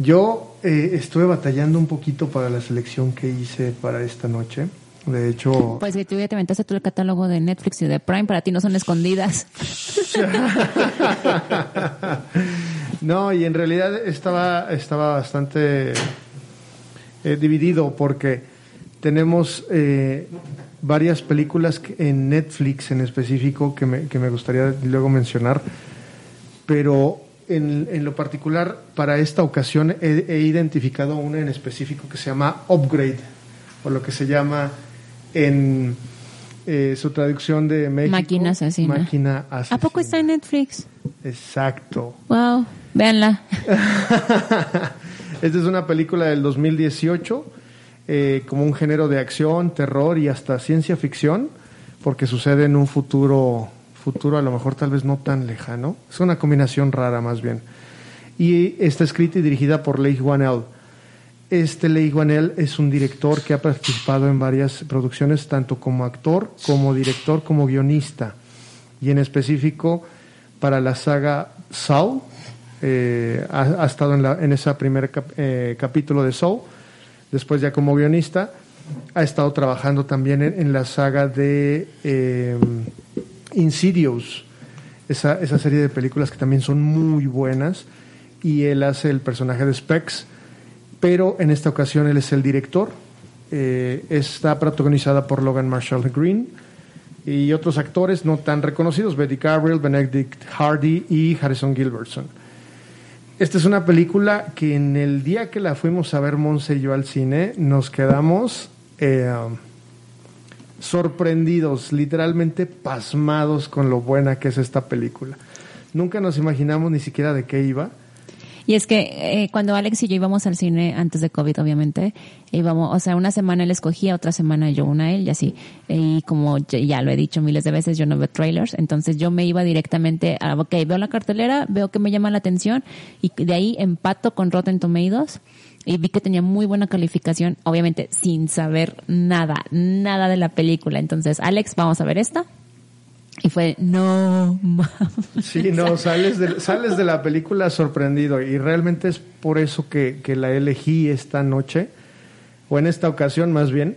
Yo eh, estuve batallando un poquito para la selección que hice para esta noche. De hecho, Pues que tú ya te aventaste todo el catálogo de Netflix y de Prime, para ti no son escondidas. no, y en realidad estaba, estaba bastante eh, dividido porque tenemos eh, varias películas en Netflix en específico que me, que me gustaría luego mencionar, pero en, en lo particular, para esta ocasión he, he identificado una en específico que se llama Upgrade, o lo que se llama en eh, su traducción de México. Máquina asesina. Máquina asesina. ¿A poco está en Netflix? Exacto. Wow, véanla. Esta es una película del 2018, eh, como un género de acción, terror y hasta ciencia ficción, porque sucede en un futuro, futuro a lo mejor tal vez no tan lejano. Es una combinación rara más bien. Y está escrita y dirigida por Leigh Whannell. Este Leigh Whannell es un director que ha participado en varias producciones, tanto como actor, como director, como guionista. Y en específico para la saga Saw, eh, ha, estado en, la, en ese primer eh, capítulo de Saw, después ya como guionista, ha estado trabajando también en, en la saga de eh, Insidious, esa, esa, serie de películas que también son muy buenas, y él hace el personaje de Specs, pero en esta ocasión él es el director, eh, está protagonizada por Logan Marshall Green, y otros actores no tan reconocidos, Betty Gabriel, Benedict Hardy y Harrison Gilbertson. Esta es una película que en el día que la fuimos a ver Monse y yo al cine, nos quedamos eh, sorprendidos, literalmente pasmados con lo buena que es esta película. Nunca nos imaginamos ni siquiera de qué iba. Y es que eh, cuando Alex y yo íbamos al cine antes de COVID, obviamente, íbamos, o sea, una semana él escogía, otra semana yo una él y así. Y como ya lo he dicho miles de veces, yo no veo trailers, entonces yo me iba directamente a, ok, veo la cartelera, veo que me llama la atención y de ahí empato con Rotten Tomatoes y vi que tenía muy buena calificación, obviamente sin saber nada, nada de la película. Entonces, Alex, vamos a ver esta. Y fue, no. Sí, no, sales de, sales de la película sorprendido y realmente es por eso que, que la elegí esta noche, o en esta ocasión más bien.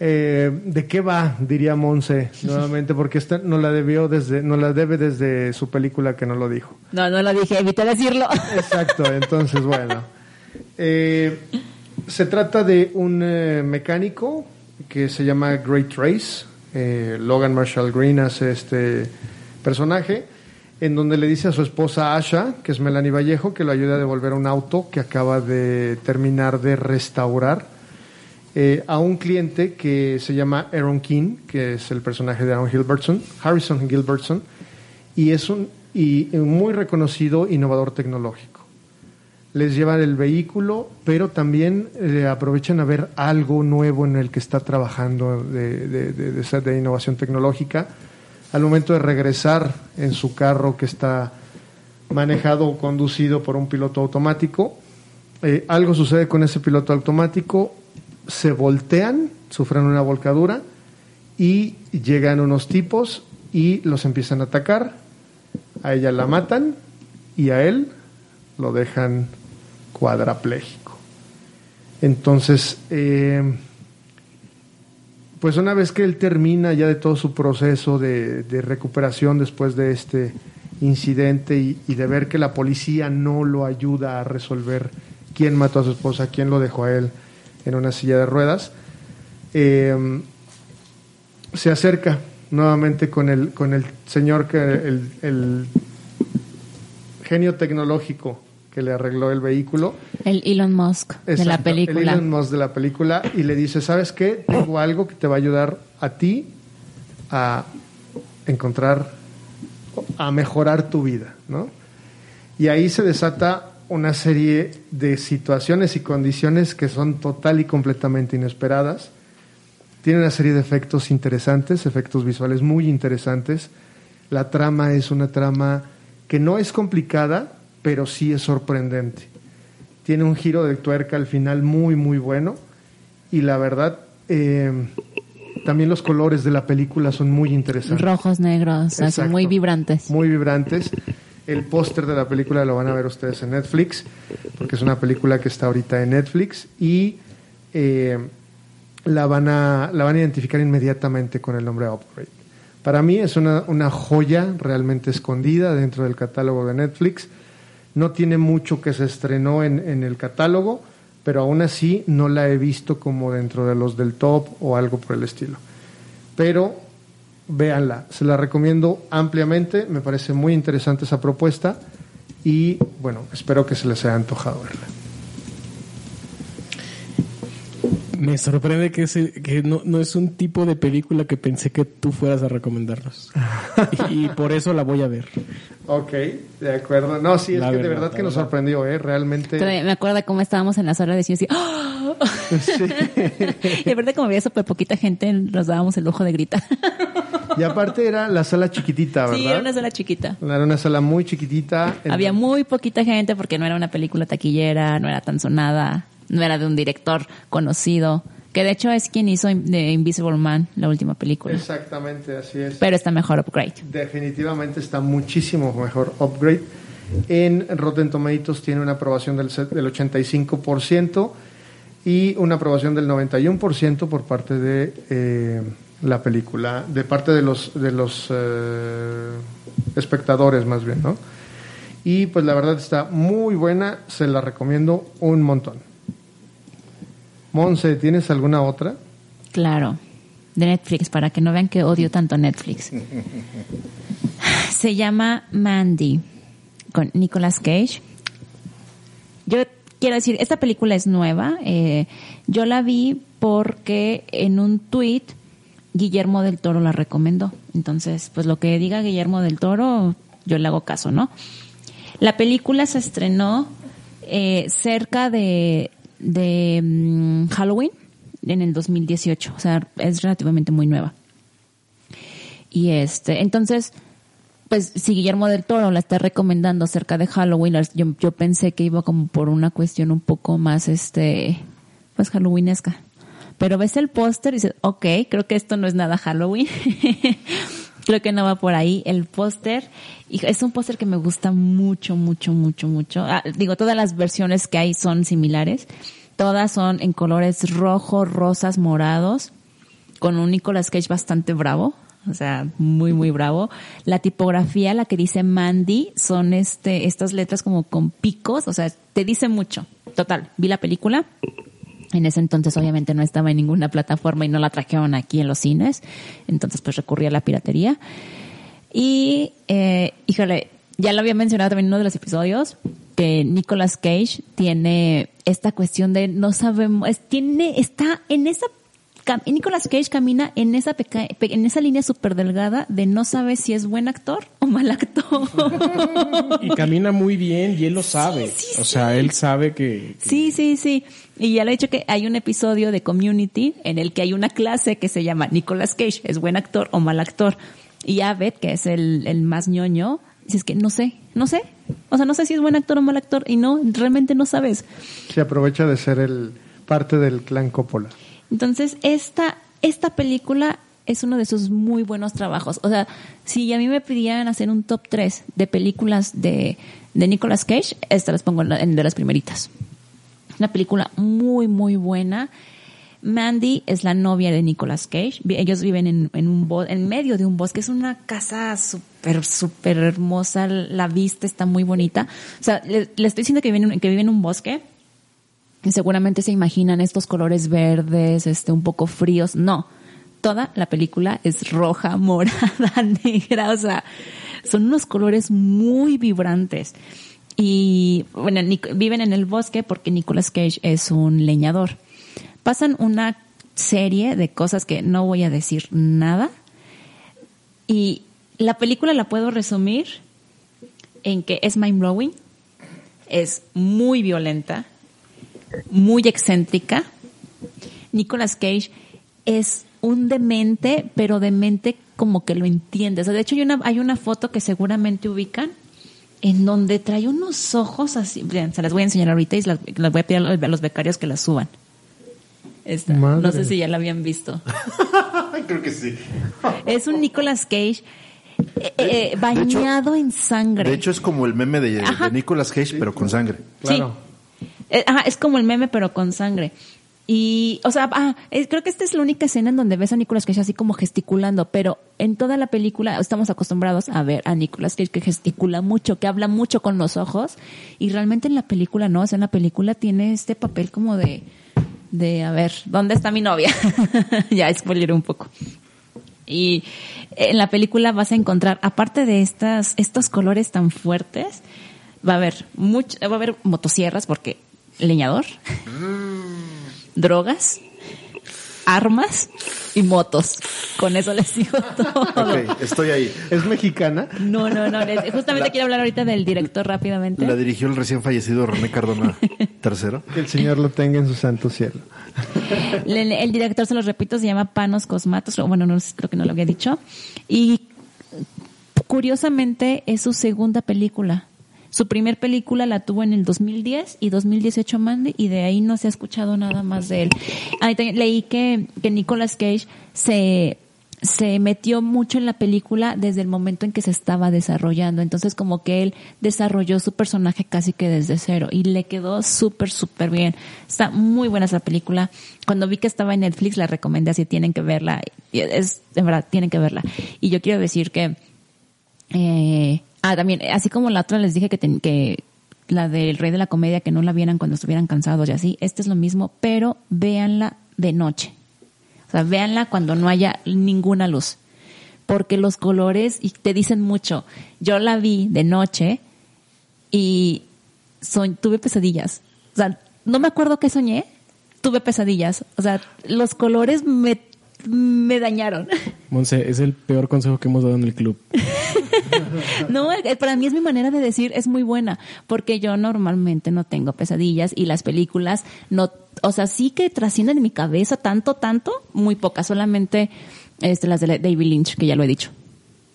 Eh, ¿De qué va? Diría Monse nuevamente, porque esta no la debió desde, no la debe desde su película que no lo dijo. No, no lo dije, evité decirlo. Exacto, entonces bueno. Eh, se trata de un eh, mecánico que se llama Great Trace. Eh, Logan Marshall Green hace este personaje en donde le dice a su esposa Asha, que es Melanie Vallejo, que lo ayude a devolver un auto que acaba de terminar de restaurar a un cliente que se llama Aaron King, que es el personaje de Aaron Gilbertson, Harrison Gilbertson, y es un muy reconocido innovador tecnológico les llevan el vehículo, pero también eh, aprovechan a ver algo nuevo en el que está trabajando de, de, de, innovación tecnológica. Al momento de regresar en su carro que está manejado o conducido por un piloto automático, eh, algo sucede con ese piloto automático, se voltean, sufren una volcadura y llegan unos tipos y los empiezan a atacar. A ella la matan y a él lo dejan cuadraplégico. Entonces, eh, pues una vez que él termina ya de todo su proceso de, recuperación después de este incidente y, de ver que la policía no lo ayuda a resolver quién mató a su esposa, quién lo dejó a él en una silla de ruedas, eh, se acerca nuevamente con el, con el señor que el genio tecnológico que le arregló el vehículo. El Elon Musk Exacto, de la película. El Elon Musk de la película y le dice, ¿sabes qué? Tengo algo que te va a ayudar a ti a encontrar, a mejorar tu vida, ¿no? Y ahí se desata una serie de situaciones y condiciones que son total y completamente inesperadas. Tiene una serie de efectos interesantes, efectos visuales muy interesantes. La trama es una trama que no es complicada, pero sí es sorprendente. Tiene un giro de tuerca al final muy, muy bueno. Y la verdad, eh, también los colores de la película son muy interesantes. Rojos, negros, así, muy vibrantes. Muy vibrantes. El póster de la película lo van a ver ustedes en Netflix, porque es una película que está ahorita en Netflix y eh, la, van a, la van a identificar inmediatamente con el nombre Upgrade. Para mí es una, una joya realmente escondida dentro del catálogo de Netflix no tiene mucho que se estrenó en, el catálogo, pero aún así no la he visto como dentro de los del top o algo por el estilo. Pero véanla, se la recomiendo ampliamente, me parece muy interesante esa propuesta Y bueno, espero que se les haya antojado verla. Me sorprende que, ese, que no, no es un tipo de película que pensé que tú fueras a recomendarnos. y, por eso la voy a ver. Ok, de acuerdo. No, sí, es La que de verdad, verdad la que nos verdad. sorprendió, ¿eh? Realmente. Todavía me acuerdo de cómo estábamos en la sala de cine así. ¡ah! y de verdad como había súper poquita gente, nos dábamos el lujo de gritar. Y aparte era la sala chiquitita, ¿verdad? sí, era una sala chiquita. Era una sala muy chiquitita. Había muy poquita gente porque no era una película taquillera, no era tan sonada, no era de un director conocido, que de hecho es quien hizo Invisible Man, la última película. Exactamente, así es. Pero está mejor Upgrade. Definitivamente está muchísimo mejor Upgrade. En Rotten Tomatoes tiene una aprobación del, del 85% y una aprobación del 91% por parte de eh, la película, de parte de los, de los eh, espectadores más bien, ¿no? Y pues la verdad está muy buena, se la recomiendo un montón. Monse, ¿tienes alguna otra? Claro, de Netflix, para que no vean que odio tanto Netflix. Se llama Mandy, con Nicolas Cage. Yo quiero decir, esta película es nueva. eh, yo la vi porque en un tweet Guillermo del Toro la recomendó. Entonces, pues lo que diga Guillermo del Toro, yo le hago caso, ¿no? La película se estrenó eh, cerca de, de mm, Halloween en el 2018, o sea, es relativamente muy nueva. Y este, entonces, pues si Guillermo del Toro la está recomendando cerca de Halloween, yo, yo pensé que iba como por una cuestión un poco más, este, pues Halloweenesca. Pero ves el póster y dices, ok, creo que esto no es nada Halloween. creo que no va por ahí. El póster, es un póster que me gusta mucho, mucho, mucho, mucho. Ah, digo, todas las versiones que hay son similares. Todas son en colores rojo, rosas, morados con un Nicolas Cage bastante bravo, o sea, muy muy bravo. La tipografía, la que dice Mandy, son este estas letras como con picos, o sea, te dice mucho. Total, vi la película. En ese entonces obviamente no estaba en ninguna plataforma y no la trajeron aquí en los cines, entonces pues recurrí a la piratería. Y, eh, híjole, ya lo había mencionado también en uno de los episodios, que Nicolas Cage tiene esta cuestión de no sabemos, tiene, está en esa, Nicolas Cage camina en esa peca- pe- en esa línea súper delgada de no sabe si es buen actor o mal actor. Y camina muy bien y él lo sabe. sí, o sea, él sabe que... Sí, sí, sí. Y ya le he dicho que hay un episodio de Community en el que hay una clase que se llama Nicolas Cage, ¿es buen actor o mal actor? Y Abed, que es el, el más ñoño, dice es que no sé, no sé. O sea, no sé si es buen actor o mal actor. Y no, realmente no sabes. Se aprovecha de ser el parte del clan Coppola. Entonces, esta, esta película es uno de sus muy buenos trabajos. O sea, si a mí me pidieran hacer un top 3 de películas de, de Nicolas Cage, esta las pongo en, la- de las primeritas. Una película muy, muy buena. Mandy es la novia de Nicolas Cage. Ellos viven en, en un en medio de un bosque. Es una casa súper, súper hermosa. La vista está muy bonita. O sea, le, estoy diciendo que viven, que vive en un bosque. Seguramente se imaginan estos colores verdes, este, un poco fríos. No. Toda la película es roja, morada, negra. O sea, son unos colores muy vibrantes. Y bueno, viven en el bosque porque Nicolas Cage es un leñador. Pasan una serie de cosas que no voy a decir nada. Y la película la puedo resumir en que es mind blowing, es muy violenta, muy excéntrica. Nicolas Cage es un demente, pero demente como que lo entiende. O sea, de hecho, hay una, hay una foto que seguramente ubican en donde trae unos ojos así. Se las voy a enseñar ahorita y las, las voy a pedir a los, a los becarios que las suban. Esta. No sé si ya la habían visto. Creo que sí. Es un Nicolas Cage eh, eh, bañado en sangre. De hecho, es como el meme de, Nicolas Cage, pero con sangre. Claro. Sí. Eh, ajá, es como el meme, pero con sangre. Y, o sea, ah, eh, creo que esta es la única escena en donde ves a Nicolas Cage así como gesticulando, pero en toda la película estamos acostumbrados a ver a Nicolas Cage que gesticula mucho, que habla mucho con los ojos, y realmente en la película no, o sea, en la película tiene este papel como de, de, a ver, ¿dónde está mi novia? ya, spoiler un poco. Y en la película vas a encontrar, aparte de estas, estos colores tan fuertes, va a haber much, va a haber motosierras porque leñador, drogas, armas y motos. Con eso les digo todo. Ok, estoy ahí. ¿Es mexicana? No, no, no. justamente quiero hablar ahorita del director rápidamente. La dirigió el recién fallecido René Cardona III. Que el Señor lo tenga en su santo cielo. El, el director, se los repito, se llama Panos Cosmatos. Bueno, no, creo que no lo había dicho. Y curiosamente es su segunda película. Su primer película la tuvo en el 2010 y 2018 Mandy y de ahí no se ha escuchado nada más de él. Ahí también leí que, que Nicolas Cage se, se metió mucho en la película desde el momento en que se estaba desarrollando. Entonces como que él desarrolló su personaje casi que desde cero y le quedó súper, súper bien. Está muy buena esa película. Cuando vi que estaba en Netflix la recomendé así, tienen que verla. Es, de verdad, tienen que verla. Y yo quiero decir que eh, ah, también, así como la otra les dije que, ten- que la del Rey de la Comedia, que no la vieran cuando estuvieran cansados y así, este es lo mismo, pero véanla de noche. O sea, véanla cuando no haya ninguna luz. Porque los colores, y te dicen mucho. Yo la vi de noche y soñ- tuve pesadillas. O sea, no me acuerdo qué soñé, tuve pesadillas. O sea, los colores me, me dañaron. Monse, es el peor consejo que hemos dado en el club. No, para mí es mi manera de decir, es muy buena, porque yo normalmente no tengo pesadillas y las películas no, o sea, sí que trascienden en mi cabeza tanto, tanto, muy pocas, solamente este, las de David Lynch, que ya lo he dicho.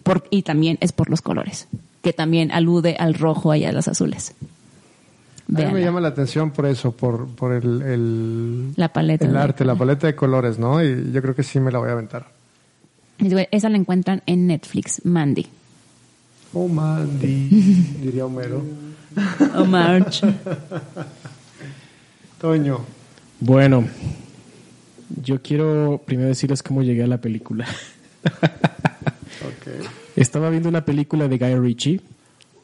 Por, y también es por los colores, que también alude al rojo y a los azules. A mí me llama la atención por eso, por, por el, el, La paleta el arte, la paleta de colores, ¿no? Y yo creo que sí me la voy a aventar. Esa la encuentran en Netflix, Mandy. Oh, Mandy, diría Homero. O March. Toño. Bueno, yo quiero primero decirles cómo llegué a la película. Ok. Estaba viendo una película de Guy Ritchie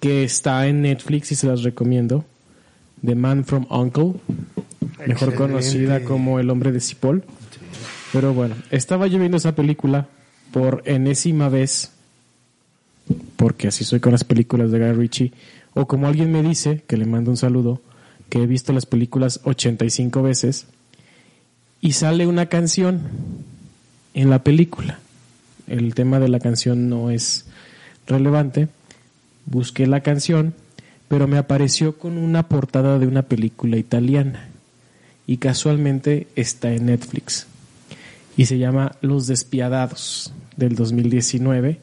que está en Netflix y se las recomiendo. The Man from Uncle, mejor conocida como El hombre de Cipoll. Pero bueno, estaba yo viendo esa película por enésima vez, porque así soy con las películas de Guy Ritchie, o como alguien me dice, que le mando un saludo, que he visto las películas 85 veces, y sale una canción en la película. El tema de la canción no es relevante. Busqué la canción, pero me apareció con una portada de una película italiana. Y casualmente está en Netflix. Y se llama Los Despiadados, del 2019,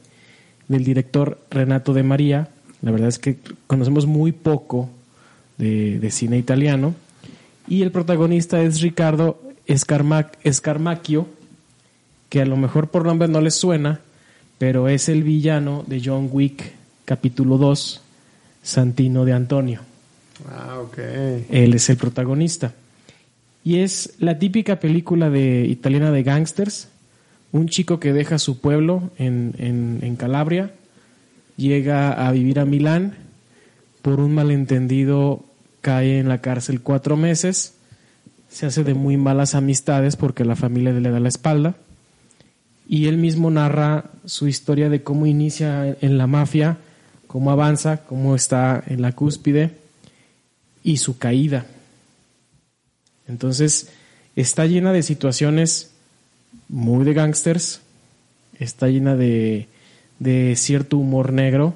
del director Renato de María. La verdad es que conocemos muy poco de, de cine italiano. Y el protagonista es Ricardo Escarma- Escarmacchio, que a lo mejor por nombre no les suena, pero es el villano de John Wick, capítulo 2, Santino de Antonio. Ah, ok. Él es el protagonista. Y es la típica película de, italiana de gangsters. Un chico que deja su pueblo en, en- en Calabria, llega a vivir a Milán, por un malentendido cae en la cárcel cuatro meses, se hace de muy malas amistades porque la familia le da la espalda, y él mismo narra su historia de cómo inicia en la mafia, cómo avanza, cómo está en la cúspide y su caída. Entonces, está llena de situaciones muy de gangsters, está llena de, de cierto humor negro.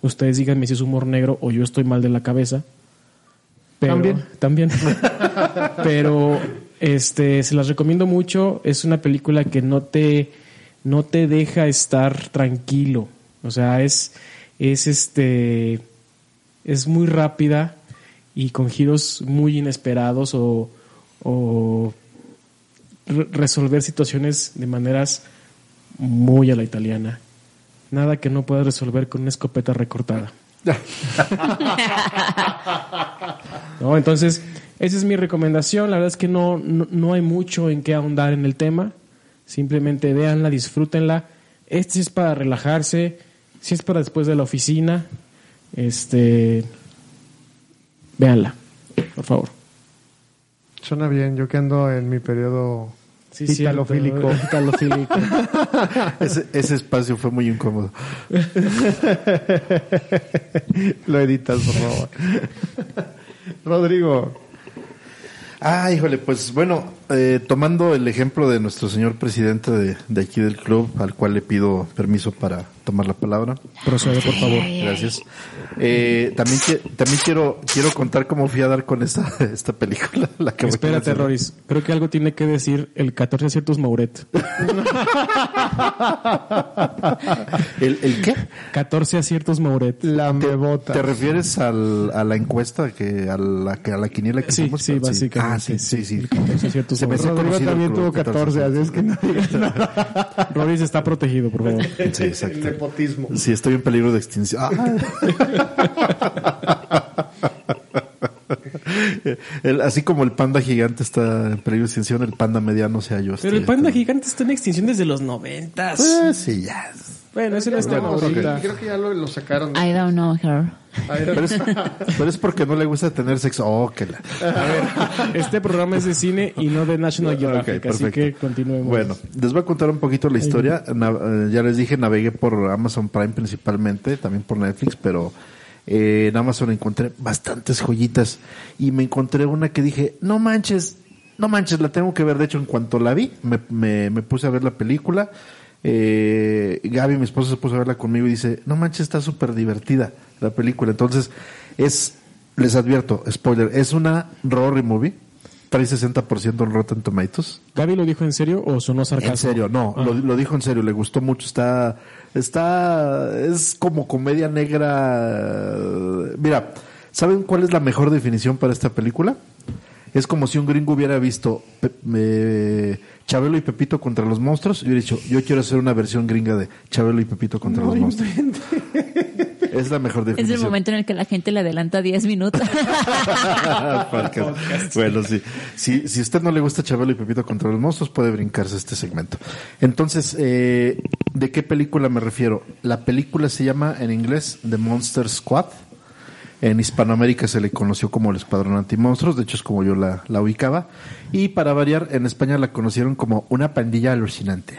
Ustedes díganme si es humor negro o yo estoy mal de la cabeza. Pero, También. También. Pero este, se las recomiendo mucho. Es una película que no te, no te deja estar tranquilo. O sea, es, es este, es muy rápida y con giros muy inesperados o, o re- resolver situaciones de maneras muy a la italiana. Nada que no puedas resolver con una escopeta recortada. No, entonces, esa es mi recomendación. La verdad es que no, no, no hay mucho en qué ahondar en el tema. Simplemente véanla, disfrútenla. Este sí es para relajarse, si es para después de la oficina. Este, véanla, por favor. Suena bien. Yo que ando en mi periodo Sí, Italofílico. cierto. Italofílico. Ese, ese espacio fue muy incómodo. Lo editas, por favor. Rodrigo. Ah, híjole, pues bueno, eh, tomando el ejemplo de nuestro señor presidente de, de aquí del club, al cual le pido permiso para tomar la palabra. Procede, por favor. Gracias. Eh, también también quiero quiero contar cómo fui a dar con esta esta película. La que Espérate. Roris. Creo que algo tiene que decir el 14 aciertos Mauret. ¿El, el qué? 14 aciertos Mauret. La ¿Te, te refieres al, a la encuesta que a la que a la quiniela que Sí, hicimos? sí, básicamente. Ah, sí, sí, sí. El 14 aciertos Se me hace Rodrigo conocido también tuvo club 14, así es que no digas nada. Roris está protegido, por favor. Sí, exacto. El nepotismo. Sí, estoy en peligro de extinción. Ah. El- así como el panda gigante está en peligro de extinción, el panda mediano sea yo. Pero el panda gigante está en extinción desde los 90. Pues sí, ya. Bueno, ese no es tema ahorita. creo que ya lo, lo sacaron. I don't know her. Pero es, pero es porque no le gusta tener sexo. Oh, que la. A ver, este programa es de cine y no de National Geographic, Ok, así que continuemos. Bueno, les voy a contar un poquito la historia. Eh, ya les dije, navegué por Amazon Prime principalmente, también por Netflix, pero eh, en Amazon encontré bastantes joyitas y me encontré una que dije, no manches, no manches, la tengo que ver. De hecho, en cuanto la vi, me, me, me puse a ver la película. Eh, Gaby, mi esposa, se puso a verla conmigo y dice, no manches, está súper divertida la película. Entonces, es, les advierto, spoiler, es una Rory movie. Trae 60% en Rotten Tomatoes. ¿Gaby lo dijo en serio o sonó sarcasmo? En serio, no, Ah. lo, lo dijo en serio, le gustó mucho, está, está, es como comedia negra. Mira, ¿saben cuál es la mejor definición para esta película? Es como si un gringo hubiera visto eh, Chabelo y Pepito contra los monstruos y hubiera dicho, yo quiero hacer una versión gringa de Chabelo y Pepito contra los monstruos. Es la mejor Es definición. el momento en el que la gente le adelanta 10 minutos. Bueno, sí. Si, si a usted no le gusta Chabelo y Pepito contra los monstruos, puede brincarse este segmento. Entonces, eh, ¿de qué película me refiero? La película se llama en inglés The Monster Squad. En Hispanoamérica se le conoció como el Escuadrón Antimonstruos, de hecho es como yo la, la ubicaba. Y para variar, en España la conocieron como una pandilla alucinante.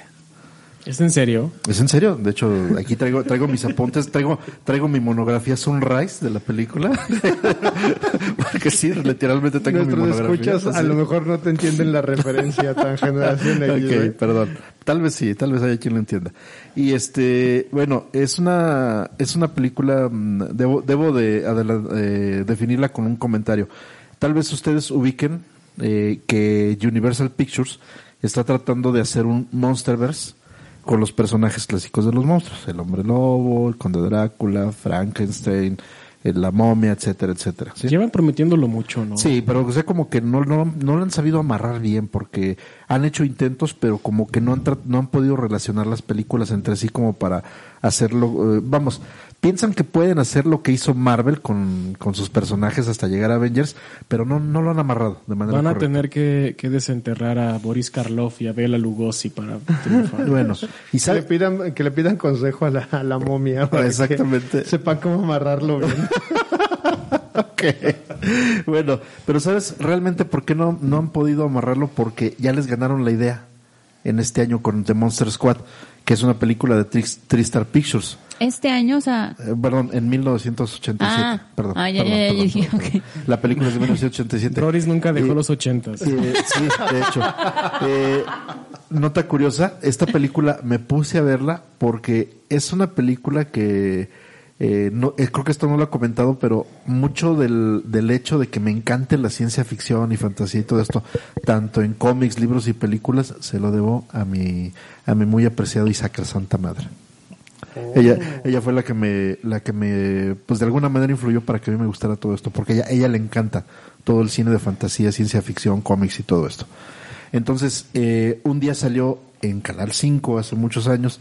¿Es en serio? ¿Es en serio? De hecho, aquí traigo, traigo mis apuntes, traigo, traigo mi monografía Sunrise de la película. Porque sí, literalmente tengo mi Nuestros monografía. escuchas a lo mejor no te entienden la referencia tan generación X, Ok, ¿eh? perdón. Tal vez sí, tal vez haya quien lo entienda. Y este, bueno, es una, es una película, mm, debo, debo de eh, definirla con un comentario. Tal vez ustedes ubiquen eh, que Universal Pictures está tratando de hacer un Monsterverse con los personajes clásicos de los monstruos. El hombre lobo, el conde Drácula, Frankenstein, la momia, etcétera, etcétera. ¿sí? Llevan prometiéndolo mucho, ¿no? Sí, pero o sea, como que no, no, no lo han sabido amarrar bien porque han hecho intentos, pero como que no han, tra- no han podido relacionar las películas entre sí como para hacerlo. eh, vamos, piensan que pueden hacer lo que hizo Marvel con, con sus personajes hasta llegar a Avengers, pero no, no lo han amarrado de manera Van a correcta. tener que, que desenterrar a Boris Karloff y a Bela Lugosi para triunfar. Bueno, y Que le sabe, pidan, que le pidan consejo a la, a la momia. para que Exactamente. Sepan cómo amarrarlo bien. Ok. Bueno, pero ¿sabes realmente por qué no, no han podido amarrarlo? Porque ya les ganaron la idea en este año con The Monster Squad, que es una película de Tris- Tristar Pictures. Este año, o sea, Eh, perdón, en 1987. Ah. perdón. Ah, ya, perdón, ya, ya, perdón, perdón. La película es de 1987. Roris nunca dejó Eh, los ochentas. eh, sí, de hecho. Eh, nota curiosa, esta película me puse a verla porque es una película que eh, no, eh, creo que esto no lo ha comentado, pero mucho del, del hecho de que me encante la ciencia ficción y fantasía y todo esto, tanto en cómics, libros y películas, se lo debo a mi, a mi muy apreciado y santa madre. Ella, ella fue la que me, la que me, pues de alguna manera influyó para que a mí me gustara todo esto, porque ella, ella le encanta todo el cine de fantasía, ciencia ficción, cómics y todo esto. Entonces, eh, un día salió en Canal 5 hace muchos años,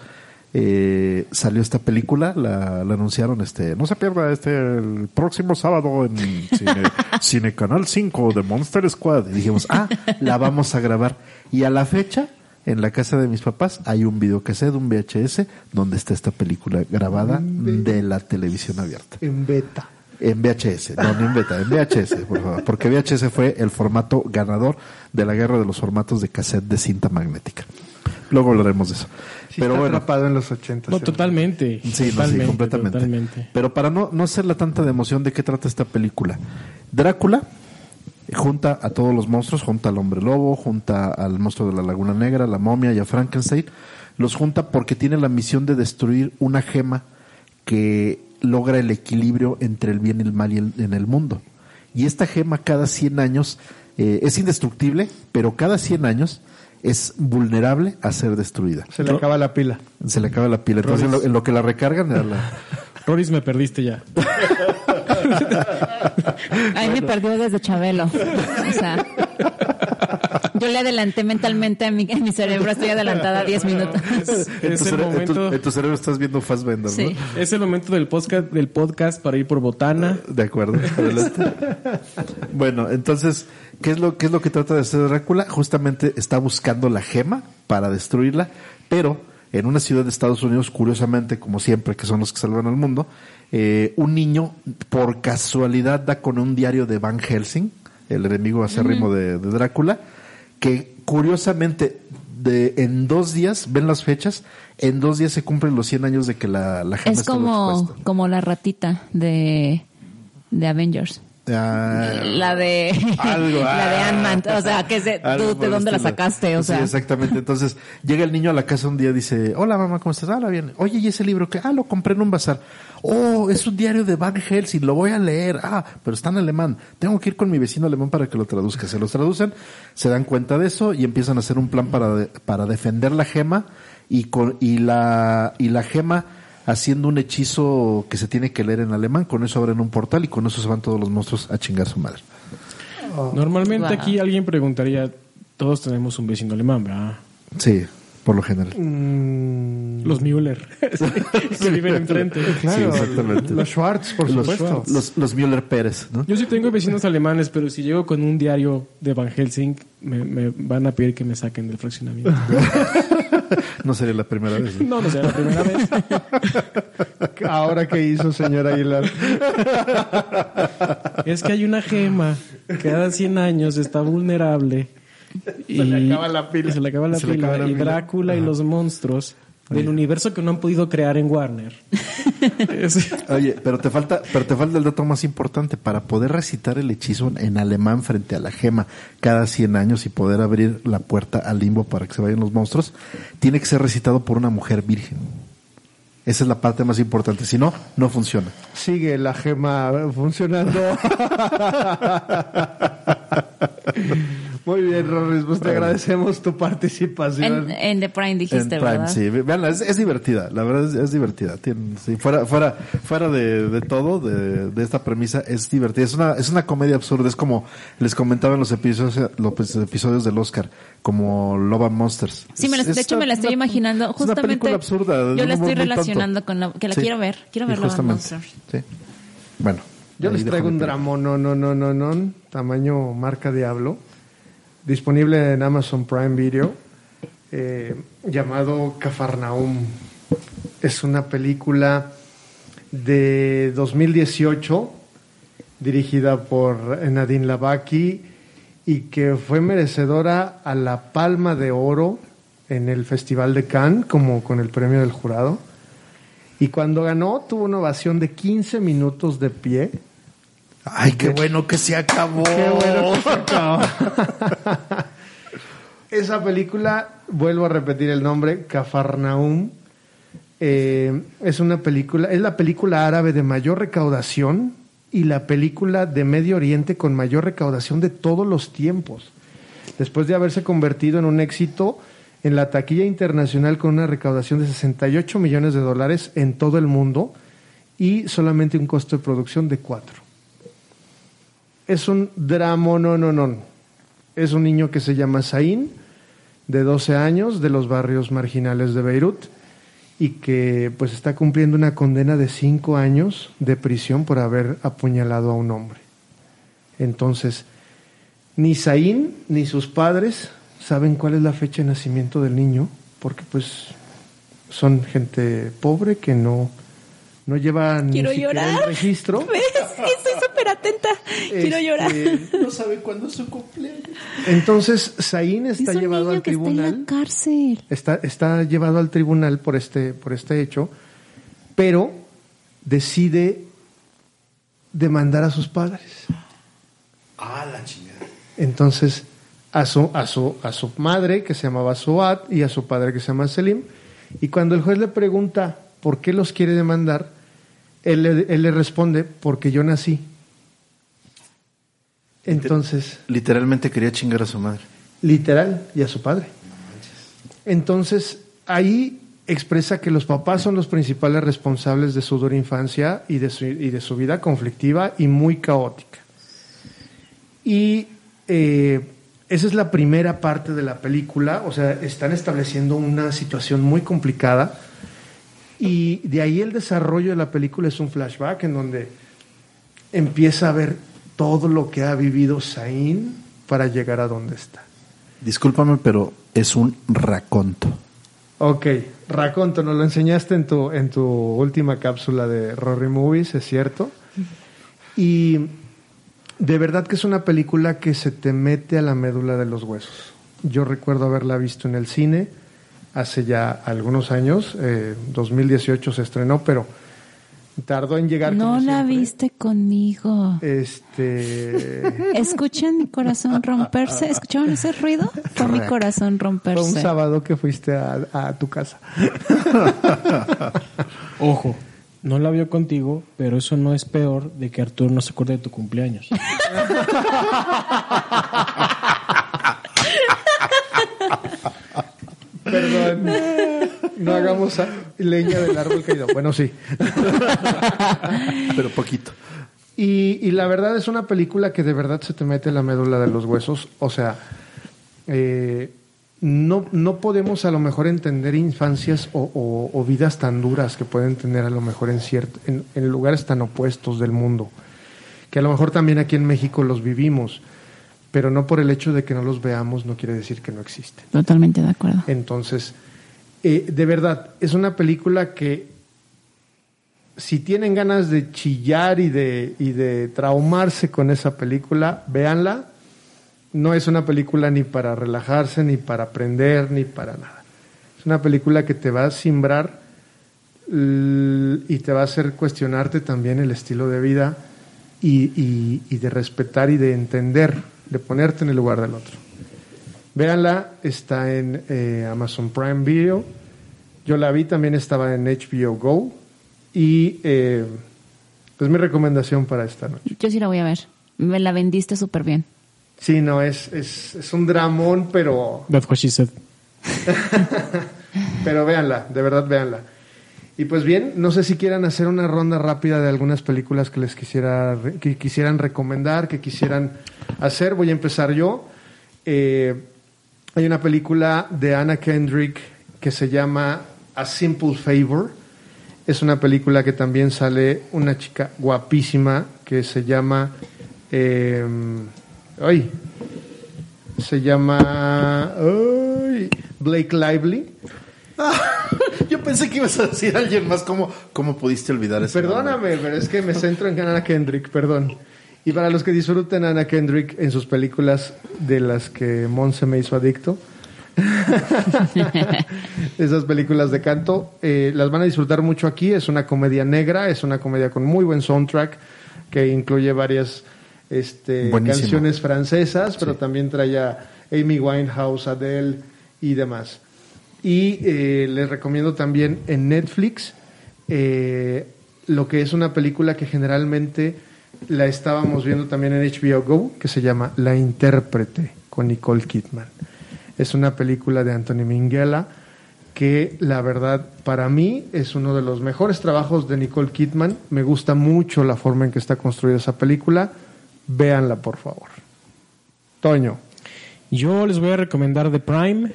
eh, salió esta película, la, la anunciaron, este, no se pierda este, el próximo sábado en Cine, Cine Canal 5 de Monster Squad. Y dijimos, ah, la vamos a grabar. Y a la fecha, en la casa de mis papás, hay un videocassette, un VHS, donde está esta película grabada de la televisión abierta. En beta. En VHS, no, no en beta, en VHS, por favor. Porque VHS fue el formato ganador de la guerra de los formatos de cassette de cinta magnética. Luego hablaremos de eso. Sí, Pero está bueno, atrapado en los 80. No, totalmente. Sí, no, sí, totalmente, completamente. totalmente. Pero para no, no hacerla tanta de emoción, ¿de qué trata esta película? Drácula junta a todos los monstruos, junta al hombre lobo, junta al monstruo de la laguna negra, la momia y a Frankenstein. Los junta porque tiene la misión de destruir una gema que logra el equilibrio entre el bien y el mal y el- en el mundo. Y esta gema cada 100 años eh, es indestructible, pero cada 100 años es vulnerable a ser destruida. Se le acaba la pila. Se le acaba la pila. Entonces, en lo, en lo que la recargan, a la- Roris, me perdiste ya. Ahí me perdió desde Chabelo. O sea, yo le adelanté mentalmente a mi, a mi cerebro, estoy adelantada 10 minutos. Es, en, es tu el cere- en tu- en cerebro estás viendo Fassbender, Sí. ¿no? es el momento del podcast, del podcast para ir por botana. De acuerdo. Adelante. bueno, entonces, ¿qué es lo qué es lo que trata de hacer Drácula? Justamente está buscando la gema para destruirla, pero en una ciudad de Estados Unidos, curiosamente, como siempre, que son los que salvan al mundo, eh, un niño por casualidad da con un diario de Van Helsing, el enemigo acérrimo de, de Drácula, que curiosamente de, en dos días, ven las fechas, en dos días se cumplen los 100 años de que la, la gema Es como, como la ratita de, de Avengers. Ah, La de Algo, la de ah. Ant-Man, o sea, que es de, tú, ¿de dónde la sacaste? O Sí, sea, exactamente. Entonces, llega el niño a la casa un día y dice, hola mamá, ¿cómo estás? Hola, bien. Oye, ¿y ese libro que? Ah, lo compré en un bazar. Oh, es un diario de Van Helsing, lo voy a leer. Ah, pero está en alemán. Tengo que ir con mi vecino alemán para que lo traduzca. Se los traducen, se dan cuenta de eso y empiezan a hacer un plan para, de- para defender la gema y, con, y, la, y la gema haciendo un hechizo que se tiene que leer en alemán. Con eso abren un portal y con eso se van todos los monstruos a chingar su madre. Normalmente Wow. aquí alguien preguntaría, todos tenemos un vecino alemán, ¿verdad? Sí, por lo general. Mm, Los Müller, que viven enfrente. claro, Sí, exactamente. los Schwartz, por los, supuesto. los, los Müller Pérez, ¿no? Yo sí tengo vecinos alemanes, pero si llego con un diario de Van Helsing, me, me van a pedir que me saquen del fraccionamiento. No sería la primera vez. ¿no? No, no será la primera vez. Ahora que hizo, señor Aguilar. Es que hay una gema, cada 100 años está vulnerable. Y Se le acaba la pila. y se le acaba la Se pila. acaba la y pila. Drácula y los monstruos del universo que no han podido crear en Warner. Oye, pero te falta, pero te falta el dato más importante. Para poder recitar el hechizo en alemán frente a la gema cada 100 años y poder abrir la puerta al limbo para que se vayan los monstruos, tiene que ser recitado por una mujer virgen. Esa es la parte más importante. Si no, no funciona. Sigue la gema funcionando. Muy bien, Rorris, pues te agradecemos tu participación. en, en The Prime En dijiste, Prime, ¿verdad? sí. Veanla, es, es divertida. La verdad es, es divertida. Tiene- sí, fuera, fuera, fuera de, de todo, de, de esta premisa, es divertida. Es una, es una comedia absurda. Es como les comentaba en los episodios, los episodios del Oscar, como Love and Monsters. Sí, me la- Es- de es hecho me la una- estoy imaginando. es una Justamente película absurda. yo la estoy tonto. relacionando con la que la Sí. quiero ver. Quiero Y ver Love and justamente, Monsters. Sí. Bueno. Yo ahí les traigo un drama, no, no, no, no, no, tamaño marca Diablo, disponible en Amazon Prime Video, eh, llamado Cafarnaum. Es una película de 2018, dirigida por Nadine Lavaki y que fue merecedora a la Palma de Oro en el Festival de Cannes, como con el premio del jurado. Y cuando ganó, tuvo una ovación de 15 minutos de pie. Ay, qué bueno que se acabó. Qué bueno que se acabó. Esa película, vuelvo a repetir el nombre, Cafarnaum, eh, es una película, es la película árabe de mayor recaudación y la película de Medio Oriente con mayor recaudación de todos los tiempos. Después de haberse convertido en un éxito en la taquilla internacional con una recaudación de 68 millones de dólares en todo el mundo y solamente un costo de producción de 4 es un drama, no, no, no. Es un niño que se llama Zain, de 12 años, de los barrios marginales de Beirut, y que pues está cumpliendo una condena de 5 años de prisión por haber apuñalado a un hombre. Entonces, ni Zain ni sus padres saben cuál es la fecha de nacimiento del niño, porque pues son gente pobre que no, no lleva ni Quiero llorar. el registro. ¿Ves? Estoy súper atenta. Quiero Este, llorar. No sabe cuándo es su cumpleaños. Entonces, Zain Es está un llevado niño al que está en tribunal. la cárcel. está, está llevado al tribunal por este, por este hecho, pero decide demandar a sus padres. Ah, la chingada. Entonces, a su, a su, a su madre, que se llamaba Suat, y a su padre, que se llama Selim, y cuando el juez le pregunta por qué los quiere demandar, él le, él le responde, porque yo nací. Entonces, Literalmente quería chingar a su madre. literal, y a su padre. Entonces, ahí expresa que los papás son los principales responsables de su dura infancia y de su, y de su vida conflictiva y muy caótica. Y eh, esa es la primera parte de la película, o sea, están estableciendo una situación muy complicada y de ahí el desarrollo de la película es un flashback en donde empieza a ver todo lo que ha vivido Zain para llegar a donde está. Discúlpame, pero es un raconto. Ok, Raconto, nos lo enseñaste en tu, en tu última cápsula de Rory Movies, es cierto. Y de verdad que es una película que se te mete a la médula de los huesos. Yo recuerdo haberla visto en el cine hace ya algunos años, eh, 2018 se estrenó, pero tardó en llegar. No como la siempre. viste conmigo. Este, ¿Escuchan mi corazón romperse? ¿Escucharon ese ruido? Fue mi corazón fue un romperse. sábado que fuiste a, a tu casa. Ojo, no la vio contigo, pero eso no es peor de que Arturo no se acuerde de tu cumpleaños. No hagamos leña del árbol caído. Bueno, sí. Pero poquito. Y, y la verdad es una película que de verdad se te mete la médula de los huesos. O sea, eh, no, no podemos a lo mejor entender infancias o, o- o vidas tan duras que pueden tener a lo mejor en, cierto, en, en lugares tan opuestos del mundo. Que a lo mejor también aquí en México los vivimos. Pero no por el hecho de que no los veamos no quiere decir que no existen. Totalmente de acuerdo. Entonces, eh, de verdad, es una película que si tienen ganas de chillar y de, y de traumarse con esa película, véanla. No es una película ni para relajarse, ni para aprender, ni para nada. Es una película que te va a simbrar y te va a hacer cuestionarte también el estilo de vida y, y- y de respetar y de entender, de ponerte en el lugar del otro. Véanla, está en eh, Amazon Prime Video. Yo la vi, también estaba en HBO Go. Y eh, es mi recomendación para esta noche. Yo sí la voy a ver. Me la vendiste súper bien. Sí, no, es, es, es un dramón, pero, That's what she said. pero véanla, de verdad véanla. Y pues bien, no sé si quieran hacer una ronda rápida de algunas películas que les quisiera que quisieran recomendar, que quisieran hacer. Voy a empezar yo. Eh, hay una película de Anna Kendrick que se llama A Simple Favor. Es una película que también sale una chica guapísima que se llama. eh, ay, se llama. ay, Blake Lively. Yo pensé que ibas a decir a alguien más. ¿Cómo, cómo pudiste olvidar eso? Perdóname, pero es que me centro en Anna Kendrick, perdón. Y para los que disfruten a Anna Kendrick en sus películas de las que Monse me hizo adicto, esas películas de canto, eh, las van a disfrutar mucho aquí. Es una comedia negra, es una comedia con muy buen soundtrack que incluye varias este, canciones francesas, pero también trae a Amy Winehouse, Adele y demás. Y eh, les recomiendo también en Netflix eh, lo que es una película que generalmente la estábamos viendo también en HBO Go, que se llama La Intérprete con Nicole Kidman. Es una película de Anthony Minghella que la verdad para mí es uno de los mejores trabajos de Nicole Kidman. Me gusta mucho la forma en que está construida esa película. Véanla, por favor. Toño. Yo les voy a recomendar The Prime,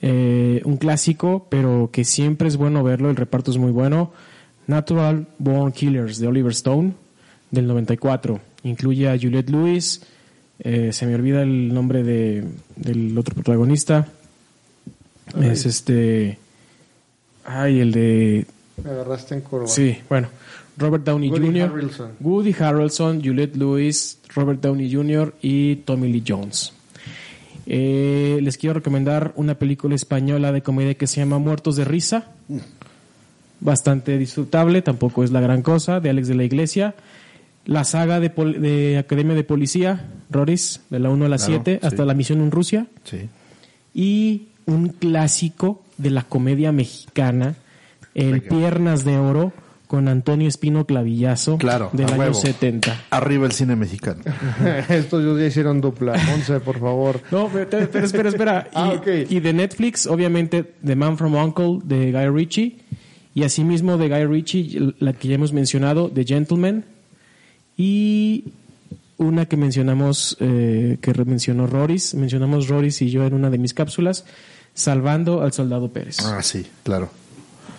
eh, un clásico, pero que siempre es bueno verlo, el reparto es muy bueno. Natural Born Killers de Oliver Stone, del 94. Incluye a Juliette Lewis, eh, se me olvida el nombre de, del otro protagonista. Es este. Ay, el de Me agarraste en curva. Sí, bueno. Robert Downey Woody Jr., Harrelson. Woody Harrelson, Juliette Lewis, Robert Downey Jr. y Tommy Lee Jones. Eh, les quiero recomendar una película española de comedia que se llama Muertos de Risa. Bastante disfrutable, tampoco es la gran cosa, de Alex de la Iglesia. La saga de, pol- de Academia de Policía, Roris, de la 1 a la Claro, 7, hasta la misión en Rusia. Sí. Y un clásico de la comedia mexicana, El Venga. Piernas de Oro, con Antonio Espino Clavillazo, Claro, del año huevo. 70. Arriba el cine mexicano. Estos ya hicieron dupla. Monse, por favor. No, pero, espera, espera. Y, Ah, ok. y de Netflix, obviamente, The Man from Uncle de Guy Ritchie. Y asimismo de Guy Ritchie, la que ya hemos mencionado, The Gentleman. Y una que mencionamos, eh, que mencionó Roris. Mencionamos Roris y yo en una de mis cápsulas, Salvando al Soldado Pérez. Ah, sí, claro.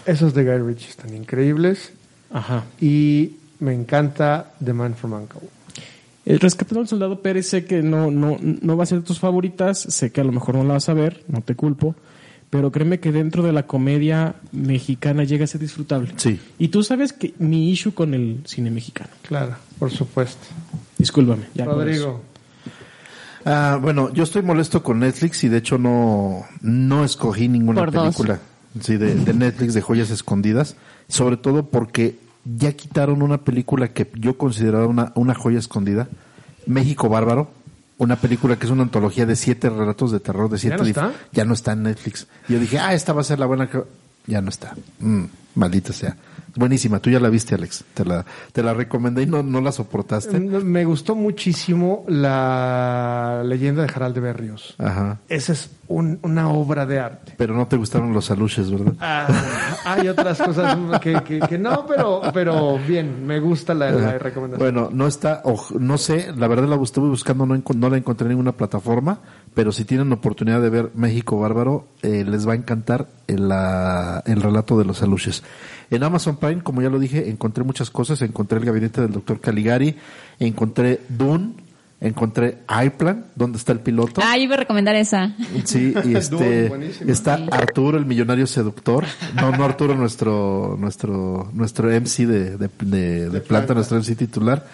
Esos de Guy Ritchie están increíbles. Ajá. Y me encanta The Man from Uncle. El Rescatado al Soldado Pérez sé que no, no, no va a ser de tus favoritas, sé que a lo mejor no la vas a ver, no te culpo, pero créeme que dentro de la comedia mexicana llega a ser disfrutable. Sí. Y tú sabes que mi issue con el cine mexicano. Claro, por supuesto. Discúlpame. ya. Rodrigo. Ah, bueno, yo estoy molesto con Netflix y de hecho no, no escogí ninguna Por película sí, de, de Netflix de joyas escondidas, sobre todo porque ya quitaron una película que yo consideraba una, una joya escondida, México Bárbaro, una película que es una antología de siete relatos de terror de siete no dif- está? ya no está en Netflix. Yo dije, ah, esta va a ser la buena que... Ya no está. Mm, maldita sea. Buenísima, tú ya la viste, Alex. Te la, te la recomendé y no, no la soportaste. Me gustó muchísimo la leyenda de Harald de Berrios. Ajá. Esa es un- una obra de arte. Pero no te gustaron los aluches, ¿verdad? Ah, hay otras cosas que, que- que no, pero, pero bien, me gusta la, la recomendación. Bueno, no está, no sé, la verdad la estuve buscando, no, la encontré en ninguna plataforma, pero si tienen oportunidad de ver México Bárbaro, eh, les va a encantar el, la- el relato de los aluches. En Amazon Prime, como ya lo dije, encontré muchas cosas, encontré el gabinete del doctor Caligari, encontré Dune, encontré Airplan, donde está el piloto. Ah, iba a recomendar esa. Sí, y este está Arturo el millonario seductor. No, no Arturo nuestro nuestro nuestro MC de, de, de- de planta, nuestro MC titular.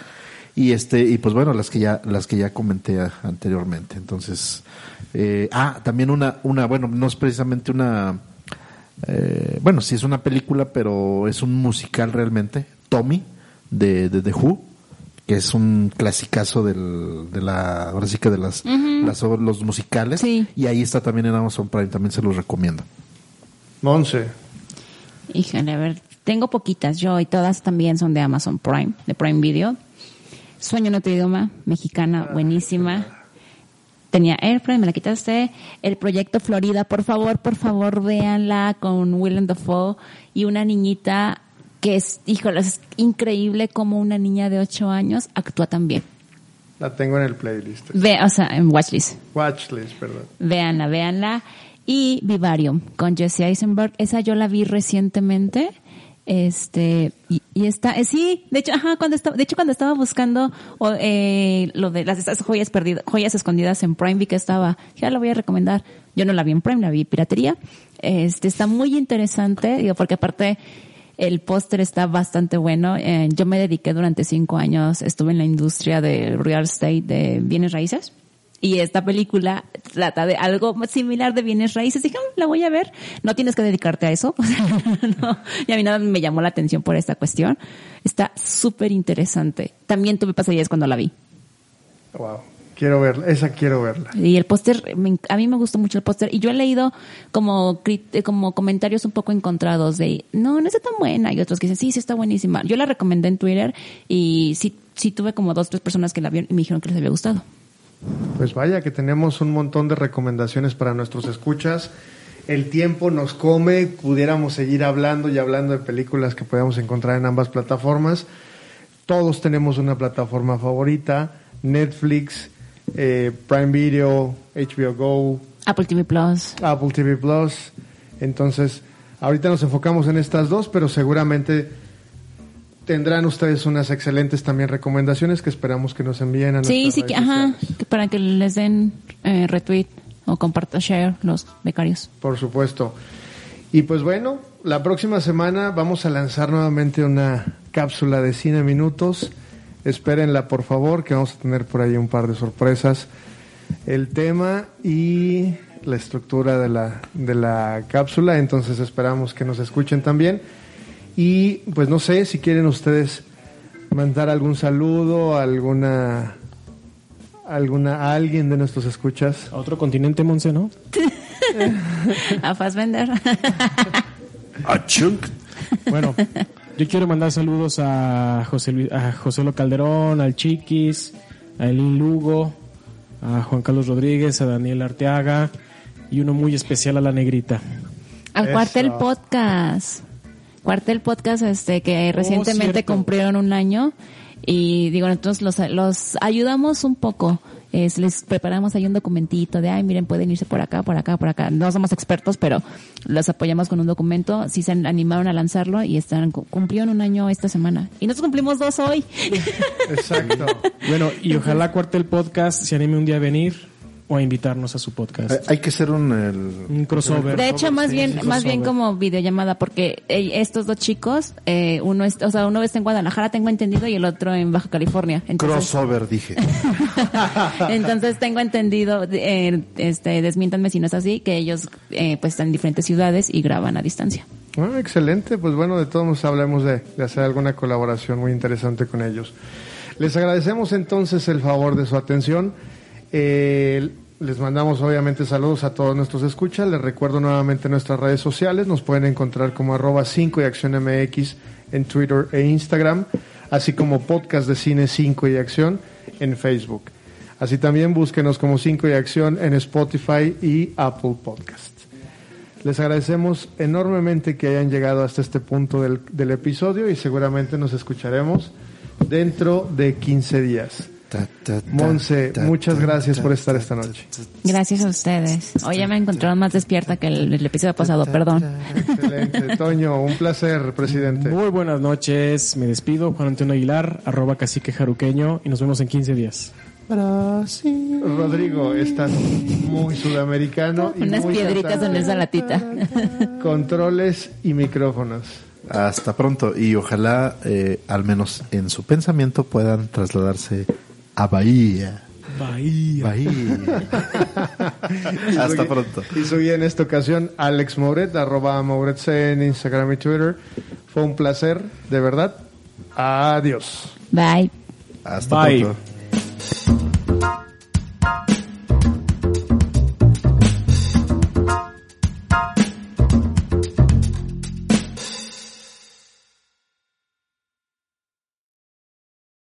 Y este y pues bueno, las que ya las que ya comenté a- anteriormente. Entonces, eh, ah, también una una bueno, no es precisamente una eh, bueno, sí es una película, pero es un musical realmente. Tommy de, de The Who, que es un clasicazo del, de la, ahora sí que de las, las obras- los musicales. Sí. Y ahí está también en Amazon Prime, también se los recomiendo. Monse. Híjole, a ver, tengo poquitas yo y todas también son de Amazon Prime, de Prime Video. Sueño en otro idioma, mexicana, buenísima. Tenía Airplane, me la quitaste. El proyecto Florida, por favor, por favor, véanla con Willem Dafoe y una niñita que es, híjole, es increíble como una niña de 8 años actúa tan bien. La tengo en el playlist. Ve, o sea, en Watchlist. Watchlist, perdón. Véanla, véanla. Y Vivarium con Jesse Eisenberg. Esa yo la vi recientemente. Este, y, y está, eh, sí, de hecho, ajá, cuando estaba, de hecho cuando estaba buscando eh, lo de las estas joyas perdidas, joyas escondidas en Prime, vi que estaba, ya la voy a recomendar. Yo no la vi en Prime, la vi piratería. Este, está muy interesante, digo, porque aparte, el póster está bastante bueno. Eh, yo me dediqué durante cinco años, estuve en la industria de real estate, de bienes raíces. Y esta película trata de algo similar de bienes raíces. Dije, "Mm, la voy a ver. No tienes que dedicarte a eso. Y a mí nada me llamó la atención por esta cuestión. Está súper interesante. También tuve pasadillas cuando la vi. Wow. Quiero verla. Esa quiero verla. Y el póster, a mí me gustó mucho el póster. Y yo he leído como, eh, como comentarios un poco encontrados de, no, no está tan buena. Y otros que dicen, sí, sí está buenísima. Yo la recomendé en Twitter y sí, sí tuve como dos, tres personas que la vieron y me dijeron que les había gustado. Pues vaya que tenemos un montón de recomendaciones para nuestros escuchas. El tiempo nos come, pudiéramos seguir hablando y hablando de películas que podemos encontrar en ambas plataformas. Todos tenemos una plataforma favorita, Netflix, eh, Prime Video, HBO Go, Apple TV Plus. Apple TV Plus. Entonces, ahorita nos enfocamos en estas dos, pero seguramente tendrán ustedes unas excelentes también recomendaciones que esperamos que nos envíen a Sí, sí, que, ajá, que para que les den eh, retweet o comparta share los becarios. Por supuesto. Y pues bueno, la próxima semana vamos a lanzar nuevamente una cápsula de cine minutos. Espérenla por favor, que vamos a tener por ahí un par de sorpresas. El tema y la estructura de la, de la cápsula, entonces esperamos que nos escuchen también. Y pues no sé si quieren ustedes mandar algún saludo, alguna alguna a alguien de nuestros escuchas. A otro continente, Monse, ¿no? a Fassbender. A Chunk. Bueno, yo quiero mandar saludos a José, Luis- a José Lo Calderón, al Chiquis, a Elín Lugo, a Juan Carlos Rodríguez, a Daniel Arteaga y uno muy especial a la negrita. Al Eso. Cuartel Podcast. Cuartel Podcast, este, que recientemente cierto. cumplieron un año. Y digo, entonces los, los ayudamos un poco. Es, les preparamos ahí un documentito de, ay, miren, pueden irse por acá, por acá, por acá. No somos expertos, pero los apoyamos con un documento. Sí se animaron a lanzarlo y están cumplieron un año esta semana. Y nosotros cumplimos dos hoy. Exacto. Bueno, y ojalá Cuartel Podcast se anime un día a venir o a invitarnos a su podcast. Hay que hacer un... el- Un crossover. De hecho, más Sí, bien, sí, más bien como videollamada, porque estos dos chicos, eh, uno es, o sea, uno está en Guadalajara, tengo entendido, y el otro en Baja California. Entonces, Crossover, dije. entonces tengo entendido, eh, este, desmiéntanme si no es así, que ellos, eh, pues están en diferentes ciudades y graban a distancia. Ah, excelente, pues bueno, de todos nos hablemos de, de hacer alguna colaboración muy interesante con ellos. Les agradecemos entonces el favor de su atención. Eh, les mandamos obviamente saludos a todos nuestros escuchas. Les recuerdo nuevamente nuestras redes sociales. Nos pueden encontrar como arroba 5 y acción MX en Twitter e Instagram, así como podcast de cine 5 y acción en Facebook. Así también búsquenos como 5 y acción en Spotify y Apple Podcasts. Les agradecemos enormemente que hayan llegado hasta este punto del episodio y seguramente nos escucharemos dentro de 15 días. Monse, muchas gracias por estar ta, esta ta, noche. Gracias a ustedes. Hoy ya me encontraron más despierta que el, el episodio pasado, perdón. Excelente. Toño, un placer, presidente. Muy buenas noches, me despido, Juan Antonio Aguilar, arroba cacique jaruqueño y nos vemos en 15 días. Rodrigo, estás muy sudamericano. y Unas muy piedritas en esa latita. Controles y micrófonos. Hasta pronto y ojalá, eh, al menos en su pensamiento, puedan trasladarse a Bahía. Bahía. Bahía. Hasta pronto. Y su guía en esta ocasión, Alex Mouret, arroba Mouret C en Instagram y Twitter. Fue un placer, de verdad. Adiós. Bye. Hasta Bye. pronto.